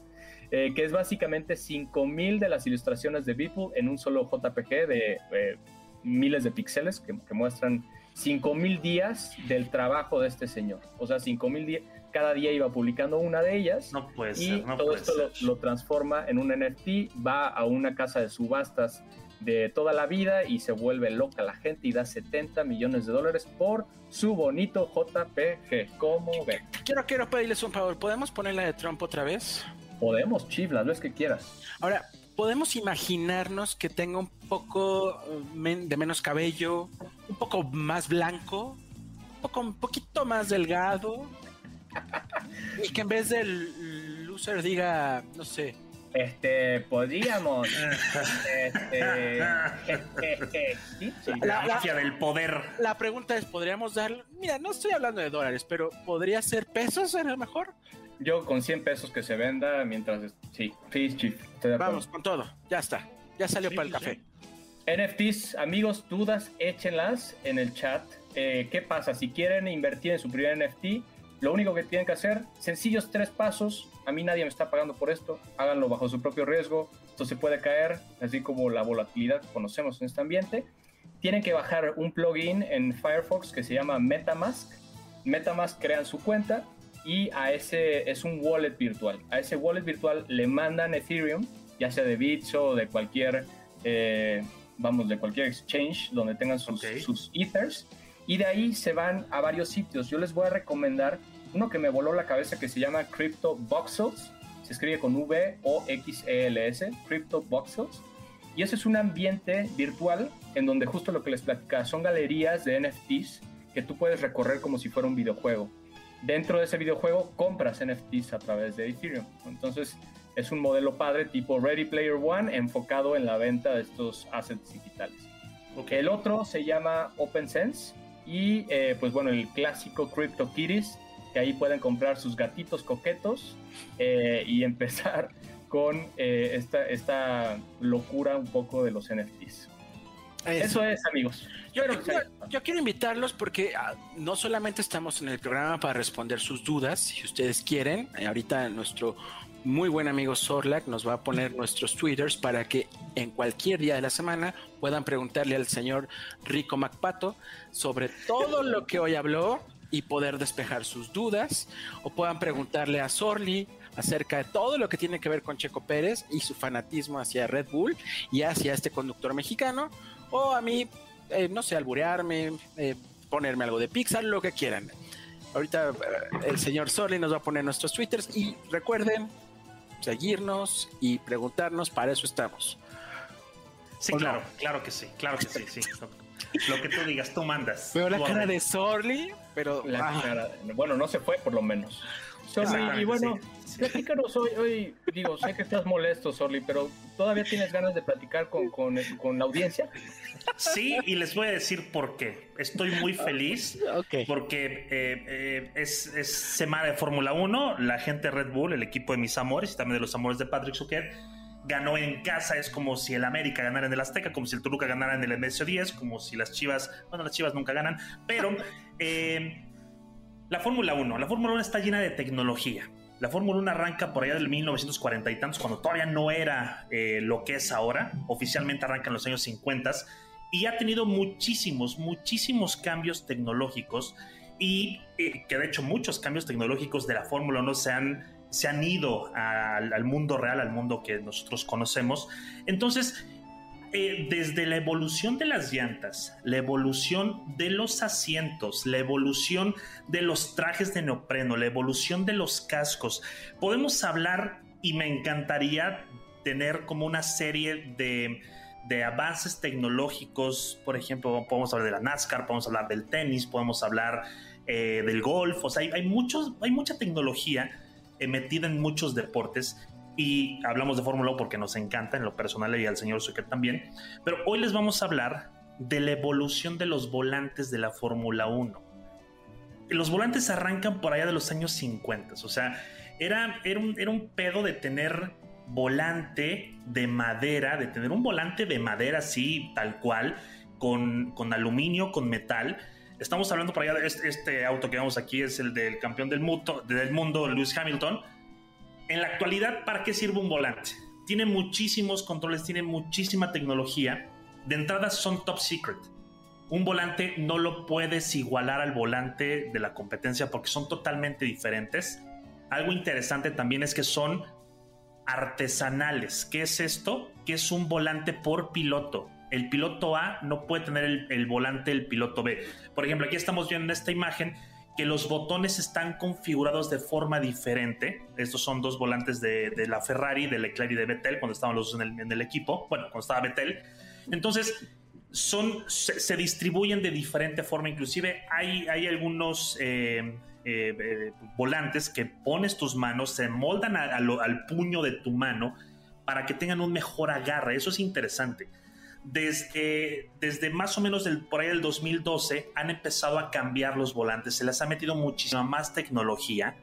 eh, que es básicamente 5000 de las ilustraciones de Beeple en un solo JPG de eh, miles de píxeles que, que muestran 5000 días del trabajo de este señor. O sea, 5000 días, cada día iba publicando una de ellas. No puede Y ser, no todo puede esto lo, ser. lo transforma en un NFT, va a una casa de subastas de toda la vida y se vuelve loca la gente y da 70 millones de dólares por su bonito JPG. ¿Cómo ven? Quiero, quiero pedirles un favor. ¿Podemos poner la de Trump otra vez? Podemos, Chief, las veces que quieras. Ahora, podemos imaginarnos que tenga un poco eh, de menos cabello, un poco más blanco, un, poco, un poquito más delgado, y que en vez del loser diga, no sé, Este, podríamos. este, sí, sí. La- La mafia del poder. la pregunta es, ¿podríamos darle? Mira, no estoy hablando de dólares, pero ¿podría ser pesos a lo mejor? Yo con 100 pesos que se venda mientras. Sí, sí, Chief. estoy de acuerdo. Vamos, con todo, ya está, ya salió Sí, para el sí, café. NFTs, amigos, dudas, échenlas en el chat. Eh, ¿Qué pasa? Si quieren invertir en su primer NFT, lo único que tienen que hacer, sencillos tres pasos. A mí nadie me está pagando por esto. Háganlo bajo su propio riesgo. Esto se puede caer, así como la volatilidad que conocemos en este ambiente. Tienen que bajar un plugin en Firefox que se llama MetaMask. MetaMask crean su cuenta y a ese es un wallet virtual. A ese wallet virtual le mandan Ethereum, ya sea de Bits o de cualquier eh, vamos, de cualquier exchange donde tengan sus ethers y de ahí se van a varios sitios. Yo les voy a recomendar uno que me voló la cabeza que se llama Crypto Voxels. Se escribe con V O X E L S, Crypto Voxels. Y ese es un ambiente virtual en donde justo lo que les platicaba son galerías de NFTs que tú puedes recorrer como si fuera un videojuego. Dentro de ese videojuego compras NFTs a través de Ethereum. Entonces es un modelo padre tipo Ready Player One enfocado en la venta de estos assets digitales. Ok. El otro se llama OpenSense y eh, pues bueno, el clásico CryptoKitties, que ahí pueden comprar sus gatitos coquetos eh, y empezar con eh, esta, esta locura un poco de los NFTs. Eso es, amigos. Yo, Pero, yo- yo quiero invitarlos porque ah, no solamente estamos en el programa para responder sus dudas, si ustedes quieren, eh, ahorita nuestro muy buen amigo Sorlac nos va a poner nuestros twitters para que en cualquier día de la semana puedan preguntarle al señor Rico MacPato sobre todo lo que hoy habló y poder despejar sus dudas. O puedan preguntarle a Sorli acerca de todo lo que tiene que ver con Checo Pérez y su fanatismo hacia Red Bull y hacia este conductor mexicano o a mí eh, no sé, alburearme, eh, ponerme algo de Pixar, lo que quieran. Ahorita eh, el señor Sorli nos va a poner nuestros twitters y recuerden seguirnos y preguntarnos, para eso estamos. Sí, claro, claro que sí, claro que sí, sí. Lo que tú digas, tú mandas. Veo la Tú cara de Sorli, pero La ah, cara- bueno, no se fue por lo menos. Exactamente, y bueno, sí. platícanos hoy, hoy, digo, sé que estás molesto, Sorli, pero ¿todavía tienes ganas de platicar con, con, con la audiencia? Sí, y les voy a decir por qué. Estoy muy feliz ok. porque eh, eh, es, es semana de Fórmula 1. La gente de Red Bull, el equipo de mis amores y también de los amores de Patrick Suquet, ganó en casa. Es como si el América ganara en el Azteca, como si el Toluca ganara en el MSO 10, como si las Chivas, bueno, las Chivas nunca ganan, pero eh, la Fórmula 1, la Fórmula 1 está llena de tecnología. La Fórmula 1 arranca por allá del 1940 y tantos, cuando todavía no era eh, lo que es ahora. Oficialmente arranca en los años 50 y ha tenido muchísimos, muchísimos cambios tecnológicos y eh, que de hecho muchos cambios tecnológicos de la Fórmula 1 se han, se han ido al, al mundo real, al mundo que nosotros conocemos. Entonces, desde la evolución de las llantas, la evolución de los asientos, la evolución de los trajes de neopreno, la evolución de los cascos, podemos hablar y me encantaría tener como una serie de, avances tecnológicos, por ejemplo, podemos hablar de la NASCAR, podemos hablar del tenis, podemos hablar eh, del golf, o sea, hay, hay, muchos, hay mucha tecnología eh, metida en muchos deportes y hablamos de Fórmula 1 porque nos encanta en lo personal y al señor Zucker también, pero hoy les vamos a hablar de la evolución de los volantes de la Fórmula 1. Los volantes arrancan por allá de los años 50, o sea, era, era, un, era un pedo de tener volante de madera, de tener un volante de madera así, tal cual, con, con aluminio, con metal. Estamos hablando por allá de este, este, auto que vemos aquí, es el del campeón del mundo, del mundo, Lewis Hamilton. En la actualidad, ¿para qué sirve un volante? Tiene muchísimos controles, tiene muchísima tecnología. De entrada son top secret. Un volante no lo puedes igualar al volante de la competencia porque son totalmente diferentes. Algo interesante también es que son artesanales. ¿Qué es esto? Que es un volante por piloto. El piloto A no puede tener el, volante del piloto B. Por ejemplo, aquí estamos viendo en esta imagen que los botones están configurados de forma diferente. Estos son dos volantes de, la Ferrari, de Leclerc y de Vettel, cuando estaban los dos en el, equipo. Bueno, cuando estaba Vettel. Entonces, son, se, distribuyen de diferente forma. Inclusive hay, hay algunos... Eh, eh, eh, volantes que pones tus manos, se moldan al puño de tu mano para que tengan un mejor agarre. Eso es interesante. Desde, desde más o menos por ahí del 2012 han empezado a cambiar los volantes, se les ha metido muchísima más tecnología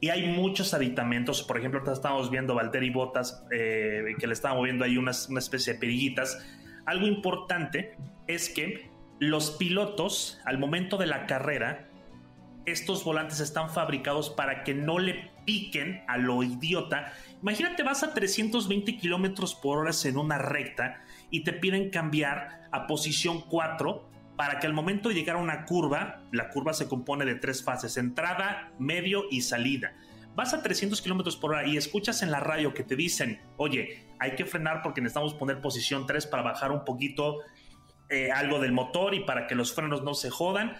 y hay muchos aditamentos. Por ejemplo, estamos viendo Valtteri Botas eh, que le estaba moviendo ahí una, una especie de perillitas. Algo importante es que los pilotos, al momento de la carrera, estos volantes están fabricados para que no le piquen a lo idiota. Imagínate, vas a 320 kilómetros por hora en una recta y te piden cambiar a posición 4 para que al momento de llegar a una curva, la curva se compone de tres fases: entrada, medio y salida. Vas a 300 kilómetros por hora y escuchas en la radio que te dicen, oye, hay que frenar porque necesitamos poner posición 3 para bajar un poquito eh, algo del motor y para que los frenos no se jodan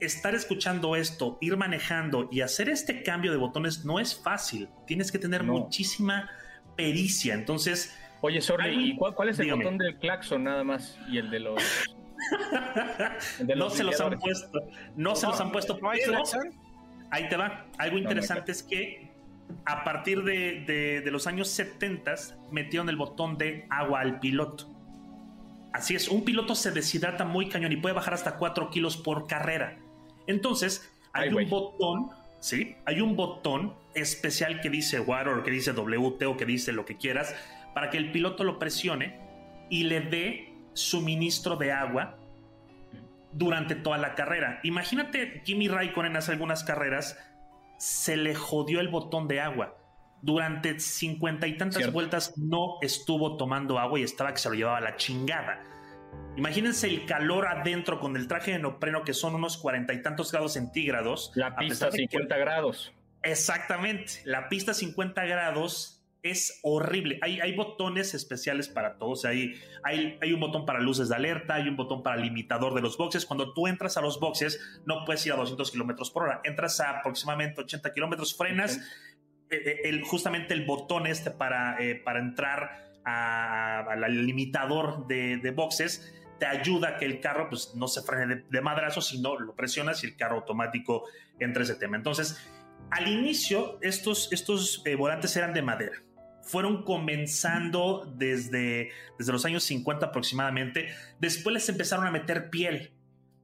estar escuchando esto, ir manejando y hacer este cambio de botones no es fácil. Tienes que tener muchísima pericia. Entonces. Oye, sorry, ¿y cuál, es el botón del claxon nada más? Y el de los. no se los han puesto. No, se los han puesto. ahí te va. Algo interesante es que a partir de, de los años 70 metieron el botón de agua al piloto. Así es, un piloto se deshidrata muy cañón y puede bajar hasta 4 kilos por carrera. Entonces, hay un botón, ¿sí? Hay un botón especial que dice water o que dice WT o que dice lo que quieras para que el piloto lo presione y le dé suministro de agua durante toda la carrera. Imagínate, Jimmy Raikkonen hace algunas carreras, se le jodió el botón de agua. Durante cincuenta y tantas vueltas no estuvo tomando agua y estaba que se lo llevaba la chingada. Imagínense el calor adentro con el traje de neopreno que son unos cuarenta y tantos grados centígrados. La pista 50 grados. Exactamente, la pista 50 grados es horrible. Hay, hay botones especiales para todos. Hay, hay, hay, un botón para luces de alerta, hay un botón para limitador de los boxes. Cuando tú entras a los boxes, no puedes ir a 200 kilómetros por hora. Entras a aproximadamente 80 kilómetros, frenas. Eh, eh, el, justamente el botón este para, eh, para entrar al limitador de, de boxes te ayuda a que el carro pues, no se frene de, madrazo, sino lo presionas y el carro automático entra ese tema. Entonces, al inicio, estos, estos eh, volantes eran de madera. Fueron comenzando desde, desde los años 50 aproximadamente. Después les empezaron a meter piel,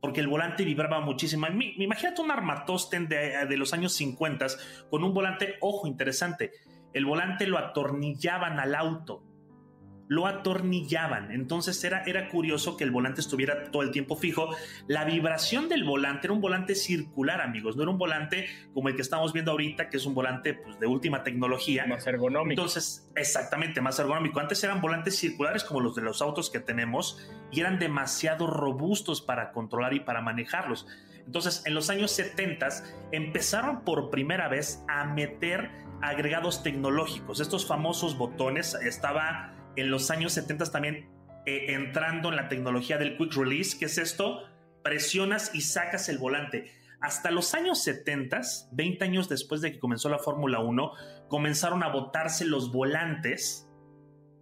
porque el volante vibraba muchísimo. Imagínate un armatosten de, de los años 50 con un volante, ojo, interesante. El volante lo atornillaban al auto lo atornillaban. Entonces era, era curioso que el volante estuviera todo el tiempo fijo. La vibración del volante era un volante circular, amigos. No era un volante como el que estamos viendo ahorita, que es un volante pues, de última tecnología. Más ergonómico. Entonces, exactamente, más ergonómico. Antes eran volantes circulares como los de los autos que tenemos y eran demasiado robustos para controlar y para manejarlos. Entonces, en los años 70 empezaron por primera vez a meter agregados tecnológicos. Estos famosos botones estaba en los años 70 también eh, entrando en la tecnología del quick release, que es esto, presionas y sacas el volante. Hasta los años 70, 20 años después de que comenzó la Fórmula 1, comenzaron a botarse los volantes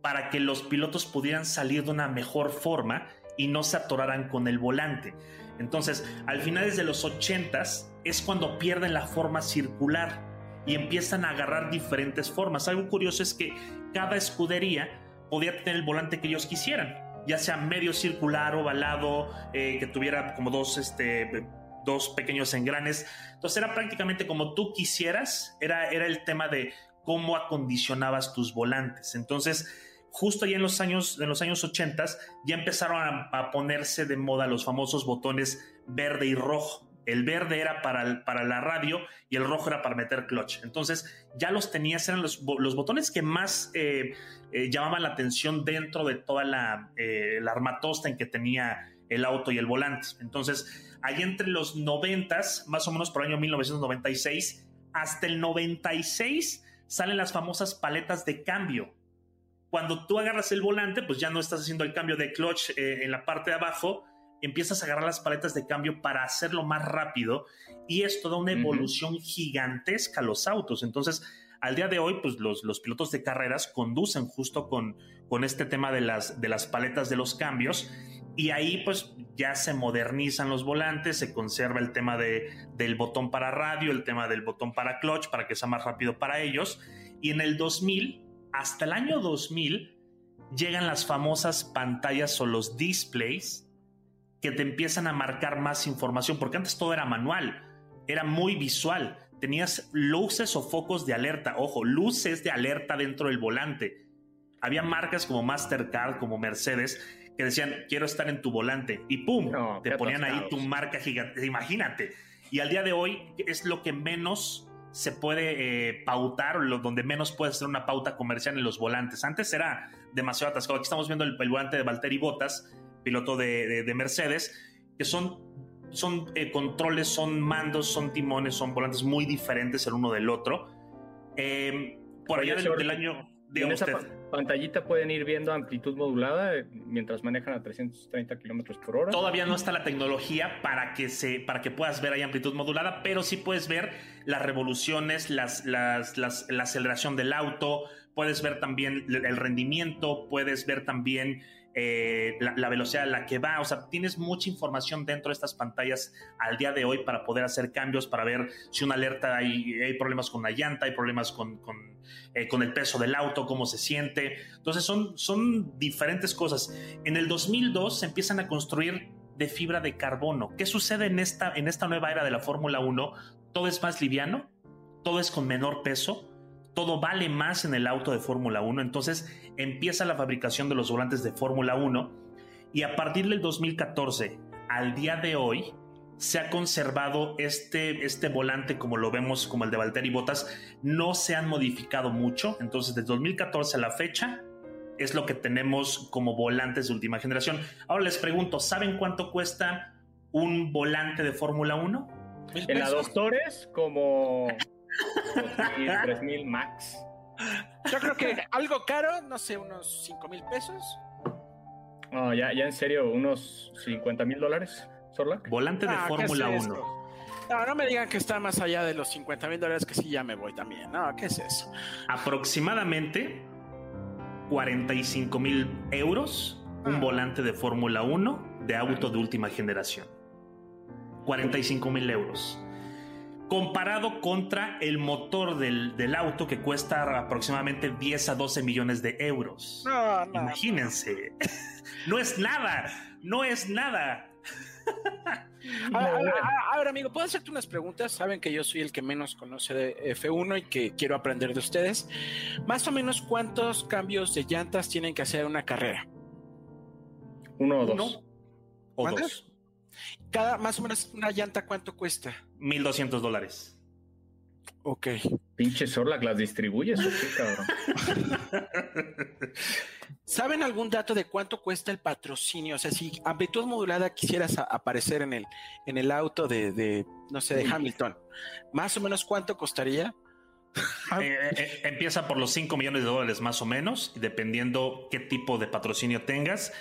para que los pilotos pudieran salir de una mejor forma y no se atoraran con el volante. Entonces, al finales de los 80 es cuando pierden la forma circular y empiezan a agarrar diferentes formas. Algo curioso es que cada escudería podía tener el volante que ellos quisieran, ya sea medio circular, ovalado, eh, que tuviera como dos, este, dos pequeños engranes. Entonces era prácticamente como tú quisieras, era, era el tema de cómo acondicionabas tus volantes. Entonces, justo ya en los años, en los años 80 ya empezaron a, a, ponerse de moda los famosos botones verde y rojo. El verde era para, para la radio y el rojo era para meter clutch. Entonces ya los tenías, eran los, los botones que más eh, eh, llamaban la atención dentro de toda la, eh, armatosta en que tenía el auto y el volante. Entonces, ahí entre los 90, más o menos por el año 1996, hasta el 96 salen las famosas paletas de cambio. Cuando tú agarras el volante, pues ya no estás haciendo el cambio de clutch eh, en la parte de abajo, empiezas a agarrar las paletas de cambio para hacerlo más rápido y esto da una evolución uh -huh. gigantesca a los autos. Entonces, al día de hoy, pues los, los pilotos de carreras conducen justo con, con este tema de las, de las paletas de los cambios y ahí pues ya se modernizan los volantes, se conserva el tema de, del botón para radio, el tema del botón para clutch para que sea más rápido para ellos. Y en el 2000, hasta el año 2000, llegan las famosas pantallas o los displays que te empiezan a marcar más información, porque antes todo era manual, era muy visual. Tenías luces o focos de alerta, ojo, luces de alerta dentro del volante. Había marcas como Mastercard, como Mercedes, que decían, quiero estar en tu volante. Y ¡pum! No, te ponían ahí tu marca gigante. Imagínate. Y al día de hoy es lo que menos se puede eh, pautar, lo, donde menos puede ser una pauta comercial en los volantes. Antes era demasiado atascado. Aquí estamos viendo el, el volante de Valtteri Bottas, piloto de, de, de Mercedes, que son, son eh, controles, son mandos, son timones, son volantes muy diferentes el uno del otro. Eh, por allá del, del año... En esa pantallita pueden ir viendo amplitud modulada eh, mientras manejan a 330 kilómetros por hora. Todavía no está la tecnología para que, se, para que puedas ver ahí amplitud modulada, pero sí puedes ver las revoluciones, las, las, las, la aceleración del auto, puedes ver también el rendimiento, puedes ver también eh, la, velocidad a la que va. O sea, tienes mucha información dentro de estas pantallas al día de hoy para poder hacer cambios, para ver si una alerta hay, problemas con la llanta, hay problemas con, con, eh, con, el peso del auto, cómo se siente. Entonces, son, son diferentes cosas. En el 2002 se empiezan a construir de fibra de carbono. ¿Qué sucede en esta, en esta nueva era de la Fórmula 1? Todo es más liviano, todo es con menor peso todo vale más en el auto de Fórmula 1. Entonces empieza la fabricación de los volantes de Fórmula 1 y a partir del 2014 al día de hoy se ha conservado este, este volante como lo vemos como el de Valtteri Bottas. No se han modificado mucho. Entonces desde 2014 a la fecha es lo que tenemos como volantes de última generación. Ahora les pregunto, ¿saben cuánto cuesta un volante de Fórmula 1? En la Doctores, como 3 mil max. Yo creo que algo caro, no sé, unos 5 mil pesos. No, ya, ya en serio, unos 50 mil dólares, Sorlac. Volante de ah, Fórmula 1. No, no me digan que está más allá de los 50 mil dólares, que sí ya me voy también. No, ¿qué es eso? Aproximadamente 45 mil euros, ah. un volante de Fórmula 1 de auto de última generación. 45 mil euros comparado contra el motor del, del, auto que cuesta aproximadamente 10 a 12 millones de euros. No, no, Imagínense. No. es nada, no es nada. Ahora, ahora, ahora, amigo, ¿puedo hacerte unas preguntas? Saben que yo soy el que menos conoce de F1 y que quiero aprender de ustedes. Más o menos, ¿cuántos cambios de llantas tienen que hacer una carrera? Uno o dos. Uno o dos. Cada, más o menos, una llanta, ¿cuánto cuesta? 1200 dólares. Ok. Pinche Sorlac, ¿las distribuyes o qué, cabrón? ¿Saben algún dato de cuánto cuesta el patrocinio? O sea, si amplitud modulada quisieras aparecer en el, en el auto de, de, no sé, de Hamilton, ¿más o menos cuánto costaría? eh, eh, empieza por los 5 millones de dólares más o menos, dependiendo qué tipo de patrocinio tengas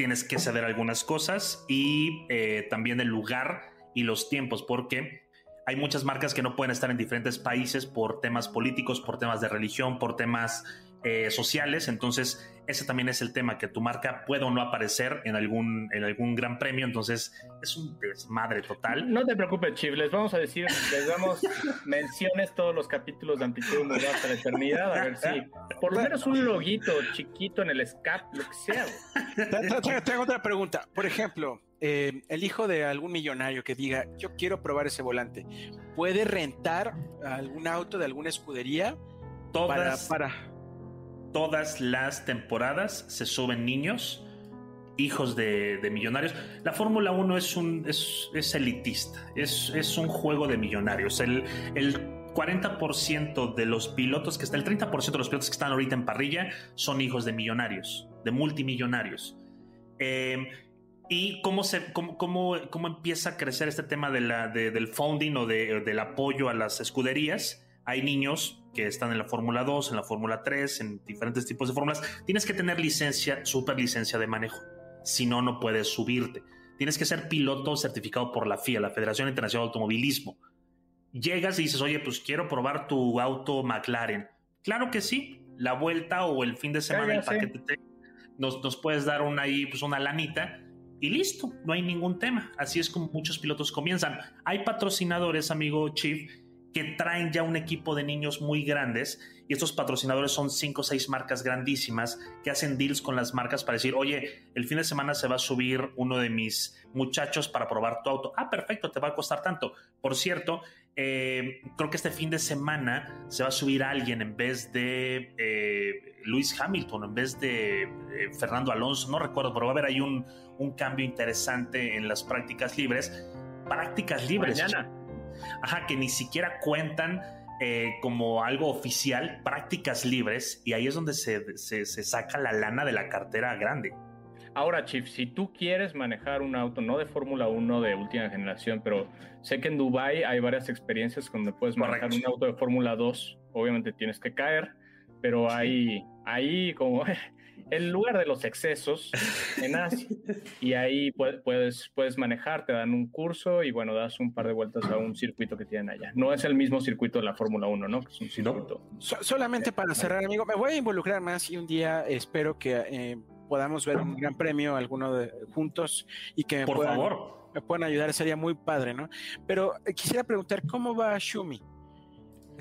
tienes que ceder algunas cosas y eh, también el lugar y los tiempos, porque hay muchas marcas que no pueden estar en diferentes países por temas políticos, por temas de religión, por temas eh, sociales. Entonces, ese también es el tema, que tu marca pueda o no aparecer en algún, en algún gran premio. Entonces, es un desmadre total. No te preocupes, Chief. Les vamos a decir, les damos menciones todos los capítulos de Amplitud Modulada hasta la eternidad. A ver si por lo menos un loguito chiquito en el SCAP, lo que sea. Tengo, tengo otra pregunta. Por ejemplo, eh, el hijo de algún millonario que diga, yo quiero probar ese volante, ¿puede rentar algún auto de alguna escudería? Todas, para, para... todas las temporadas se suben niños, hijos de, millonarios. La Fórmula 1 es, un, es, elitista, es, un juego de millonarios. El, el 40% de los pilotos que están, el 30% de los pilotos que están ahorita en parrilla son hijos de millonarios, de multimillonarios. Eh, y cómo, se, cómo, cómo, empieza a crecer este tema de la, de, del founding o de, del apoyo a las escuderías. Hay niños que están en la Fórmula 2, en la Fórmula 3, en diferentes tipos de fórmulas. Tienes que tener licencia, super licencia de manejo. Si no, no puedes subirte. Tienes que ser piloto certificado por la FIA, la Federación Internacional de Automovilismo. Llegas y dices, oye, pues quiero probar tu auto McLaren. Claro que sí. La vuelta o el fin de semana, el paquete te, nos, nos puedes dar una, ahí, pues una lanita y listo, no hay ningún tema. Así es como muchos pilotos comienzan. Hay patrocinadores, amigo Chief, que traen ya un equipo de niños muy grandes y estos patrocinadores son cinco o seis marcas grandísimas que hacen deals con las marcas para decir, oye, el fin de semana se va a subir uno de mis muchachos para probar tu auto. Ah, perfecto, te va a costar tanto. Por cierto, eh, creo que este fin de semana se va a subir alguien en vez de eh, Luis Hamilton, en vez de eh, Fernando Alonso, no recuerdo, pero va a haber ahí un, un cambio interesante en las prácticas libres. Prácticas libres. Mañana. Ajá, que ni siquiera cuentan eh, como algo oficial, prácticas libres, y ahí es donde se, se, se, saca la lana de la cartera grande. Ahora, Chief, si tú quieres manejar un auto, no de Fórmula 1 de última generación, pero sé que en Dubai hay varias experiencias donde puedes manejar Correcto. un auto de Fórmula 2, obviamente tienes que caer, pero sí. hay ahí como el lugar de los excesos en Asia. Y ahí puedes, puedes manejar, te dan un curso y bueno, das un par de vueltas a un circuito que tienen allá. No es el mismo circuito de la Fórmula 1, ¿no? Que es un circuito. No. So solamente para cerrar, amigo, me voy a involucrar más y un día espero que eh, podamos ver un gran premio, alguno de, juntos y que me Por puedan, favor. me puedan ayudar, sería muy padre, ¿no? Pero eh, quisiera preguntar, ¿cómo va Shumi?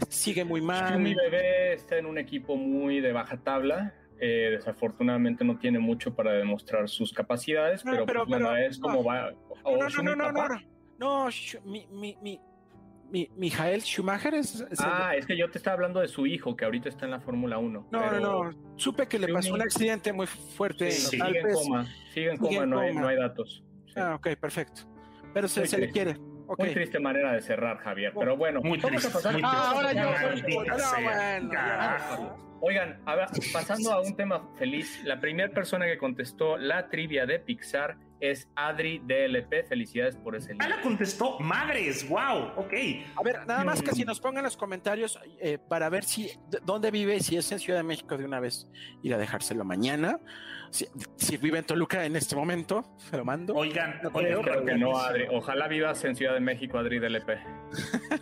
Sigue muy mal. Shumi Bebé está en un equipo muy de baja tabla. Eh, desafortunadamente no tiene mucho para demostrar sus capacidades, No, pero, pero- pues, pero- es como va. o No, no, no, no, no, no, no, mi, mi, mi, mi, Michael Schumacher es, es el- Ah, es que yo te estaba hablando de su hijo, que ahorita está en la Fórmula 1. no, pero- no, no, supe que le pasó un accidente muy fuerte. Sí, en sigue en coma, sigue en coma, no, Hay, coma. no hay datos. Sí. Ah, ok, perfecto. Pero se, se le quiere. Muy triste manera de cerrar, Javier. Pero bueno, Muy vamos triste, a pasar muy Ah, ahora yo. No, bueno. Oigan, a ver, pasando a un tema feliz, la primera persona que contestó la trivia de Pixar es Adri DLP. Felicidades por ese Ah, libro. la contestó. Madres, wow, ok. A ver, nada más que si nos pongan los comentarios eh, para ver si dónde vive, si es en Ciudad de México de una vez, ir a dejárselo mañana. Si, si vive en Toluca en este momento, se lo mando. Oigan, No oigan, Yo creo que no, Adri. rapidísimo, Ojalá vivas en Ciudad de México, Adri DLP.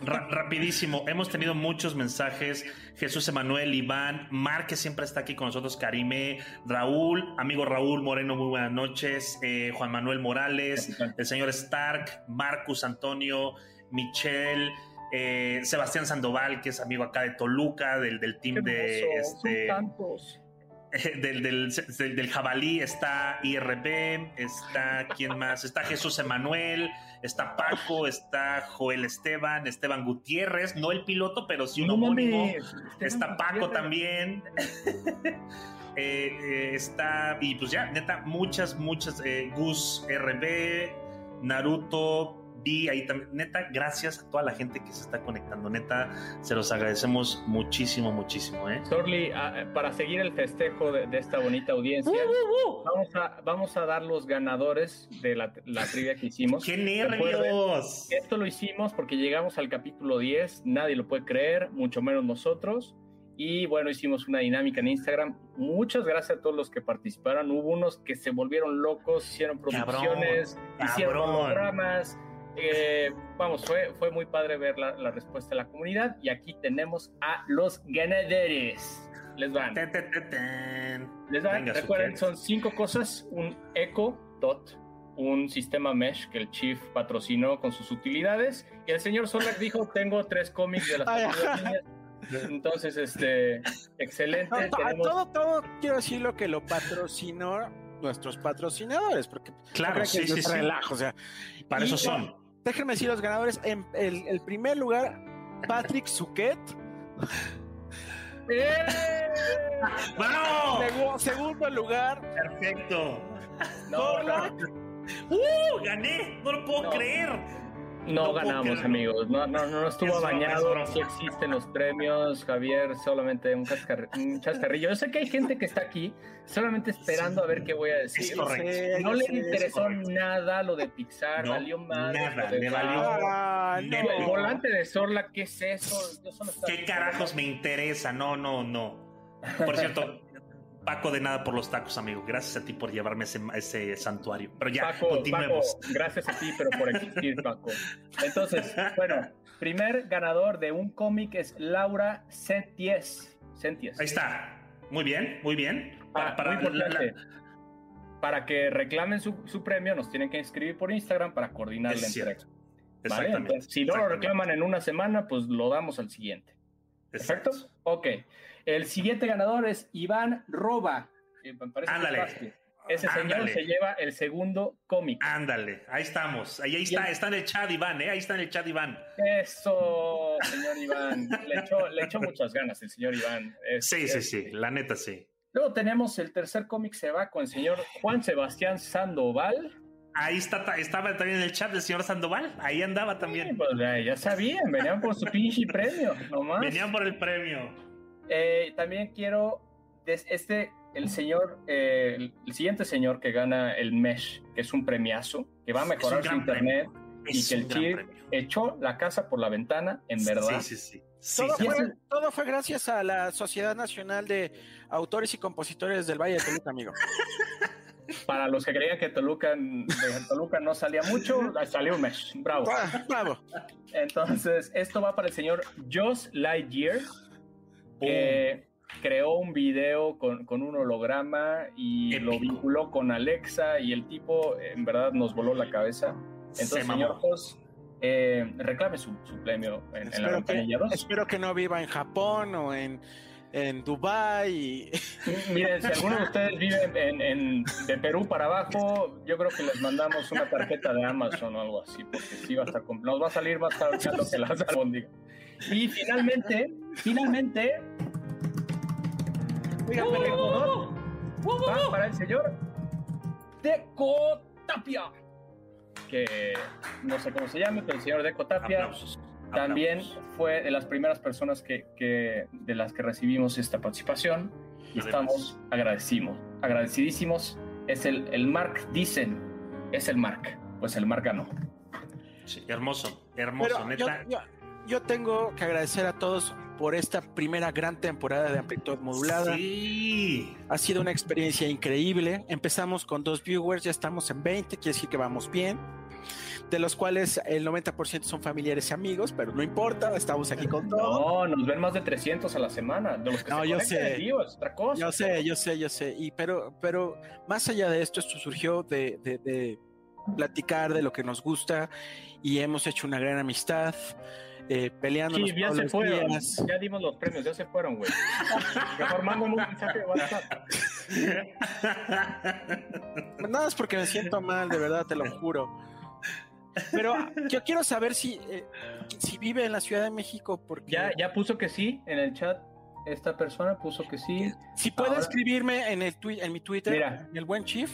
ra- rapidísimo. Hemos tenido muchos mensajes. Jesús Emanuel, Iván, Mar, que siempre está aquí con nosotros, Karime, Raúl, amigo Raúl Moreno, muy buenas noches. eh, Juan Manuel Morales, el señor Stark, Marcus Antonio, Michelle. eh, Sebastián Sandoval, que es amigo acá de Toluca, del, del team de hermoso, este, Son tantos. del, del, del, del jabalí está IRB, está quién más, está Jesús Emanuel, está Paco, está Joel Esteban, Esteban Gutiérrez, no el piloto, pero sí un homónimo. Está Paco también. Eh, eh, está, y pues ya, neta, muchas, muchas. eh, Gus RB, Naruto, Vi, ahí también. Neta, gracias a toda la gente que se está conectando. Neta, se los agradecemos muchísimo, muchísimo, ¿eh? Sorli, ah, para seguir el festejo de, de esta bonita audiencia, vamos, a, vamos a dar los ganadores de la, la trivia que hicimos. ¡Qué nervios! Esto lo hicimos porque llegamos al capítulo 10, nadie lo puede creer, mucho menos nosotros. Y bueno, hicimos una dinámica en Instagram. Muchas gracias a todos los que participaron. Hubo unos que se volvieron locos, hicieron producciones, Cabrón, hicieron cabrón. hologramas, eh, vamos, fue, fue muy padre ver la, la respuesta de la comunidad y aquí tenemos a los ganadores. Les van. Ten, ten, ten, ten. Les van. Venga, Recuerden, son cinco cosas: un Echo Dot, un sistema mesh que el Chief patrocinó con sus utilidades. Y el señor Solak dijo: Tengo tres cómics de las Ay. Entonces, este, excelente. No, a todo, todo quiero decir lo que lo patrocinó nuestros patrocinadores, porque Claro, sí, es sí, sí. relajo, o sea, Para Y- eso son. Déjenme decir los ganadores. En el, el primer lugar, Patrick Suquet. ¡Eh! ¡Vamos! Segu- segundo lugar, Perfecto. No, no, ¡Uh! ¡Gané! No lo puedo No. creer. No No ganamos, amigos. No, no, no estuvo Es broma, es bañado. Sí existen los premios, Javier. Solamente un, cascar- un chascarrillo. Yo sé que hay gente que está aquí solamente esperando a ver qué voy a decir. Es correcto. Sí, No le interesó nada lo de Pixar, No, valió más. nada, le valió. Ah, Le- no. Volante de Sorla, ¿qué es eso? Yo solo estaba ¿Qué carajos me interesa? No, no, no. Por cierto, Paco de nada por los tacos, amigo. Gracias a ti por llevarme a ese, ese santuario. Pero ya, Paco, continuemos. Paco, gracias a ti, pero por existir, Paco. Entonces, bueno, primer ganador de un cómic es Laura Senties. Senties. Ahí está. Muy bien, muy bien. Ah, Para, muy para- importante. Para que reclamen su, su premio, nos tienen que inscribir por Instagram para coordinar Es la cierto. entrega. ¿vale? Exactamente. Entonces, si no lo reclaman en una semana, pues lo damos al siguiente. exacto. ¿Perfecto? Ok. El siguiente ganador es Iván Roba. Eh, me parece que es Ándale. Ese señor se lleva el segundo cómic. Ándale, ahí estamos. Ahí, está, el- está en el chat, Iván, ¿eh? Ahí está en el chat, Iván. Eso, señor Iván. Le echó, le echó muchas ganas el señor Iván. Es- Sí, sí, es- sí, la neta sí. Luego tenemos el tercer cómic, se va con el señor Juan Sebastián Sandoval. Ahí está, ta- estaba también en el chat del señor Sandoval. Ahí andaba Sí, también. pues, ya sabían, venían por su pinche premio, nomás. Venían por el premio. Eh, también quiero, este, el señor, eh, el, siguiente señor que gana el Mesh, que es un premiazo, que va a mejorar su internet, y Es que el premio. echó la casa por la ventana, en verdad. Sí, sí, sí. Sí, Todo, sí, sí. fue, todo fue gracias a la Sociedad Nacional de Autores y Compositores del Valle de Toluca, amigo. Para los que creían que Toluca, de Toluca no salía mucho, salió un Mesh, bravo. Bravo. Entonces, esto va para el señor Joss Lightyear, que creó un video con, con un holograma y lo vinculó con Alexa y el tipo en verdad nos voló la cabeza. Se Entonces, mamó. señor Joss, eh, reclame su, su premio en, en la Espero que, ventanilla 2. espero que no viva en Japón o en, en Dubái. y- Miren, si alguno de ustedes vive en, en- de Perú para abajo, yo creo que les mandamos una tarjeta de Amazon o algo así, porque sí va a estar nos va a salir más caro que lo que las albóndigas. Y finalmente, finalmente, Oigan, el pero- ganador va para el señor Deco Tapia, que no sé cómo se llame, pero el señor Deco Tapia Aplausos. También fue de las primeras personas que, que- de las que recibimos esta participación y estamos agradecimos, agradecidísimos. Es el, el Mark, dicen, es el Mark, pues el Mark ganó. Sí, hermoso, hermoso, pero yo, neta. yo- yo tengo que agradecer a todos por esta primera gran temporada de Amplitud Modulada. Sí. Ha sido una experiencia increíble. Empezamos con dos viewers, ya estamos en 20, quiere decir que vamos bien. De los cuales el 90% son familiares y amigos, pero no importa, estamos aquí con todo. No, nos ven más de 300 a la semana, de los que No, se yo sé. es otra cosa. Yo sé, yo sé, yo sé. Y pero, pero más allá de esto, esto surgió de, de- de platicar de lo que nos gusta y hemos hecho una gran amistad, eh, peleándonos Sí, ya todos se los fueron, días. ya dimos los premios, ya se fueron, güey. Mejor un mensaje de WhatsApp. Nada es porque me siento mal, de verdad, te lo juro. Pero yo quiero saber si, eh, si vive en la Ciudad de México, porque Ya, ya puso que sí en el chat, esta persona puso que sí. si puede ahora- escribirme en el twi- en mi Twitter, Mira. en el buen Chief,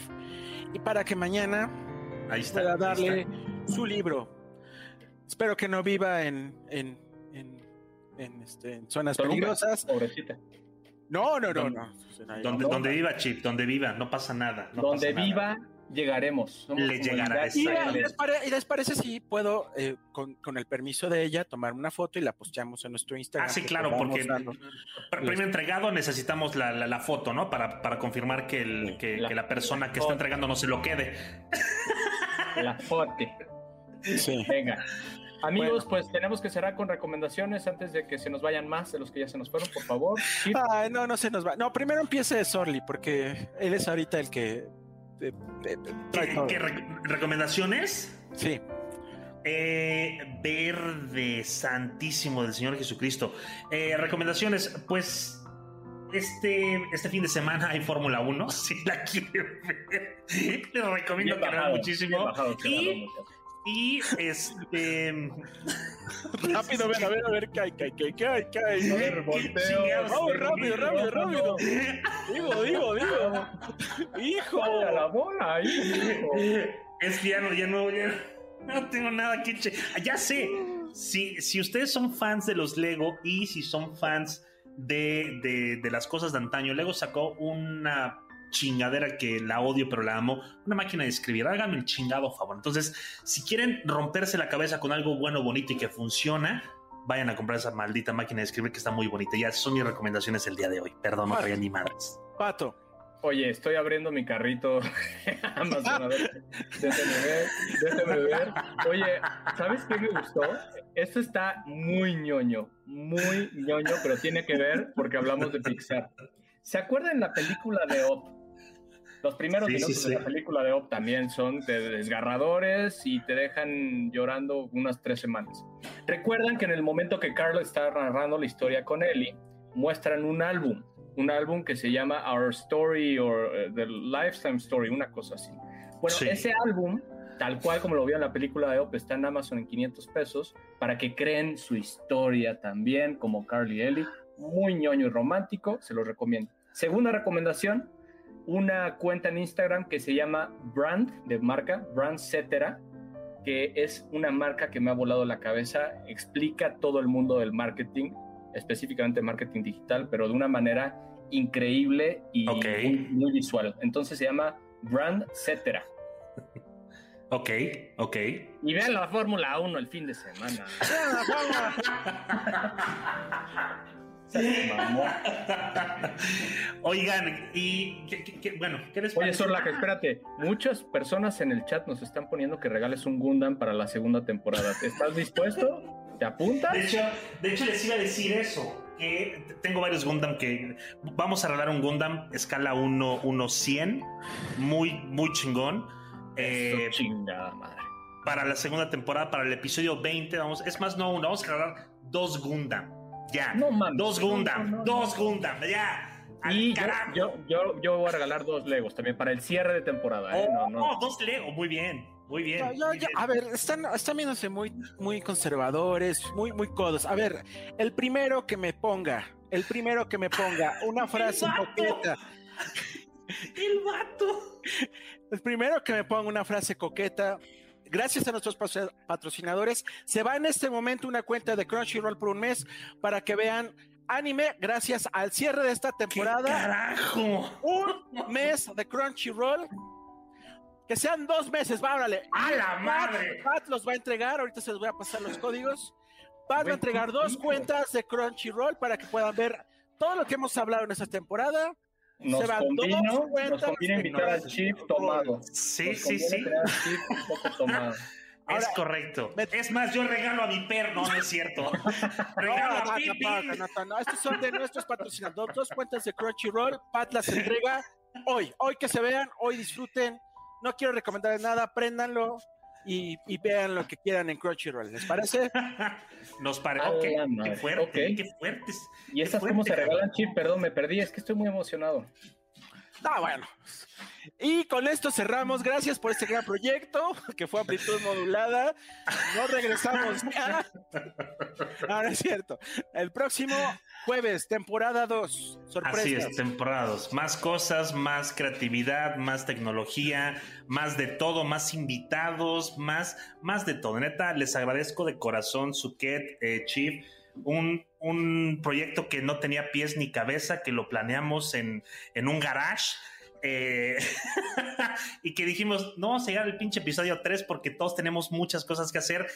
y para que mañana Ahí está. pueda ahí darle está. su libro. Espero que no viva en, en, en, en, este, en zonas Toluca, peligrosas. Pobrecita. No, no, no, Donde- no. Donde, No, donde no. viva Chip, donde viva, no pasa nada. no Donde pasa nada. Llegaremos. Somos Le llegará, Y, les pare- y les parece si puedo, eh, con, con el permiso de ella, tomar una foto y la posteamos en nuestro Instagram. Ah, sí, claro, porque dando. pr- premio entregado necesitamos la, la- la foto, ¿no? Para, para confirmar que, el, que, La- que la persona que foto. está entregando no se lo quede. La foto. Sí. Venga. Amigos, pues tenemos que cerrar con recomendaciones antes de que se nos vayan más de los que ya se nos fueron, por favor. Ay, no, no se nos va. No, primero empiece Sorly, porque él es ahorita el que. Eh, eh, ¿Qué, todo. qué re- recomendaciones? Sí. Eh, verde santísimo del Señor Jesucristo. Eh, recomendaciones, pues este, este fin de semana hay Fórmula 1, si la quieren ver. Les recomiendo Bien que vean muchísimo. bajado, Y. y este... Rápido, a ver, a ver, a ver, cae, cae, cae, cae, cae. A ver, volteo. Vamos, rápido, rápido, rápido. Digo, digo, digo. Hijo. ¡Hola, la bola! hijo! Es que ya no, ya no, ya no tengo nada que che- Ah, Ya sé, si, si ustedes son fans de los Lego y si son fans de, de, de las cosas de antaño, Lego sacó una chingadera que la odio pero la amo, una máquina de escribir, háganme el chingado favor. Entonces, si quieren romperse la cabeza con algo bueno, bonito y que funciona, vayan a comprar esa maldita máquina de escribir que está muy bonita. Ya son mis recomendaciones el día de hoy. Perdón, no traía ni madres. Pato. Oye, estoy abriendo mi carrito Amazon, a ver, déjame ver, déjame ver. Oye, ¿sabes qué me gustó? Esto está muy ñoño, muy ñoño, pero tiene que ver porque hablamos de Pixar. ¿Se acuerdan la película de Op? Los primeros Sí, minutos sí. de la película de Op también son de- desgarradores y te dejan llorando unas tres semanas. Recuerdan que en el momento que Carl está narrando la historia con Ellie, muestran un álbum, un álbum que se llama Our Story o eh, The Lifetime Story, una cosa así. Bueno, ese álbum, tal cual como lo vio en la película de Op, está en Amazon en 500 pesos para que creen su historia también, como Carl y Ellie. Muy ñoño y romántico, se lo recomiendo. Segunda recomendación, una cuenta en Instagram que se llama Brand, de marca, Brand Cetera, que es una marca que me ha volado la cabeza, explica todo el mundo del marketing, específicamente marketing digital, pero de una manera increíble y muy, muy visual. Entonces se llama Brand Cetera. Ok, ok. Y vean la Fórmula 1 el fin de semana. Oigan, y bueno, ¿qué les Oye? Sorlaca, espérate. Muchas personas en el chat nos están poniendo que regales un Gundam para la segunda temporada. ¿Estás dispuesto? ¿Te apuntas? De hecho, de hecho, les iba a decir eso. Que tengo varios Gundam que. Vamos a regalar un Gundam escala 1, 1 100. Muy, muy chingón. Eh, chingada madre. para la segunda temporada, para el episodio 20. Vamos, es más, no uno, vamos a regalar dos Gundam. Ya. No mames. dos Gundam. no, no, dos. Gundam. Ya. Y yo, yo, yo, yo voy a regalar dos Legos también para el cierre de temporada. ¿eh? Oh, No, no. oh, dos Lego. Muy bien. Muy bien. Muy. A ver, están, están viéndose muy, muy conservadores, muy, muy codos. A ver, el primero que me ponga, el primero que me ponga una frase coqueta, El vato. el primero que me ponga una frase coqueta, gracias a nuestros patro- patrocinadores, se va en este momento una cuenta de Crunchyroll por un mes para que vean anime gracias al cierre de esta ¿Qué temporada. carajo? Un mes de Crunchyroll. Que sean dos meses, va, órale. ¡A la Pat- madre! Pat los va a entregar, ahorita se los voy a pasar los códigos. Pat va a entregar dos cuentas de Crunchyroll para que puedan ver todo lo que hemos hablado en esta temporada. Nos se convino, nos de invitar al. Chip tomado. Sí, Nos sí, sí. tener al Chip un poco tomado. Ahora, es correcto. me- Es más, yo regalo a mi perro, no, no es cierto. regalo No, a no, Pipi. no, no, no, no, estos son de nuestros patrocinadores. Dos cuentas de Crunchyroll. Pat las entrega hoy. Hoy que se vean, hoy disfruten. No quiero recomendarles nada, préndanlo y, y vean lo que quieran en Crunchyroll. ¿Les parece? Nos pare... A ok, la qué fuerte, qué fuertes. ¿Y estas Qué cómo se fuerte, regalan, Chip? Perdón, me perdí. Es que estoy muy emocionado. Ah, bueno. Y con esto cerramos. Gracias por este gran proyecto que fue amplitud modulada. No regresamos ya. No, no es cierto. El próximo jueves, temporada 2. Sorpresas. Así es, temporadas. Más cosas, más creatividad, más tecnología, más de todo, más invitados, más, más de todo. Neta, les agradezco de corazón, Suket, eh, Chief. Un, un proyecto que no tenía pies ni cabeza, que lo planeamos en, en un garage. eh, y que dijimos, no vamos a llegar al pinche episodio 3 porque todos tenemos muchas cosas que hacer.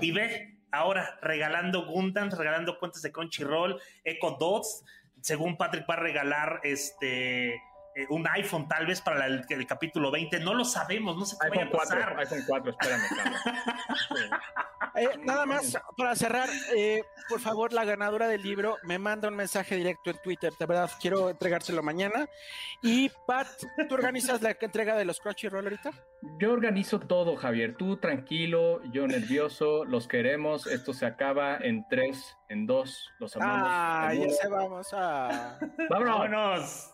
Y ve, ahora regalando Gundams, regalando cuentas de Crunchyroll, Echo Dots. Según Patrick va a regalar este eh, un iPhone tal vez para el, el capítulo 20. No lo sabemos, no sé qué vaya iPhone a 4, pasar. iPhone 4, espérame. Eh, nada más para cerrar, eh, por favor, la ganadora del libro me manda un mensaje directo en Twitter. De verdad, quiero entregárselo mañana. Y Pat, ¿tú organizas la entrega de los Crunchyroll ahorita? Yo organizo todo, Javier. Tú tranquilo, yo nervioso, los queremos. Esto se acaba en 3, en 2, los amamos. Ah, ya se vamos a. ¡Vámonos! Vámonos.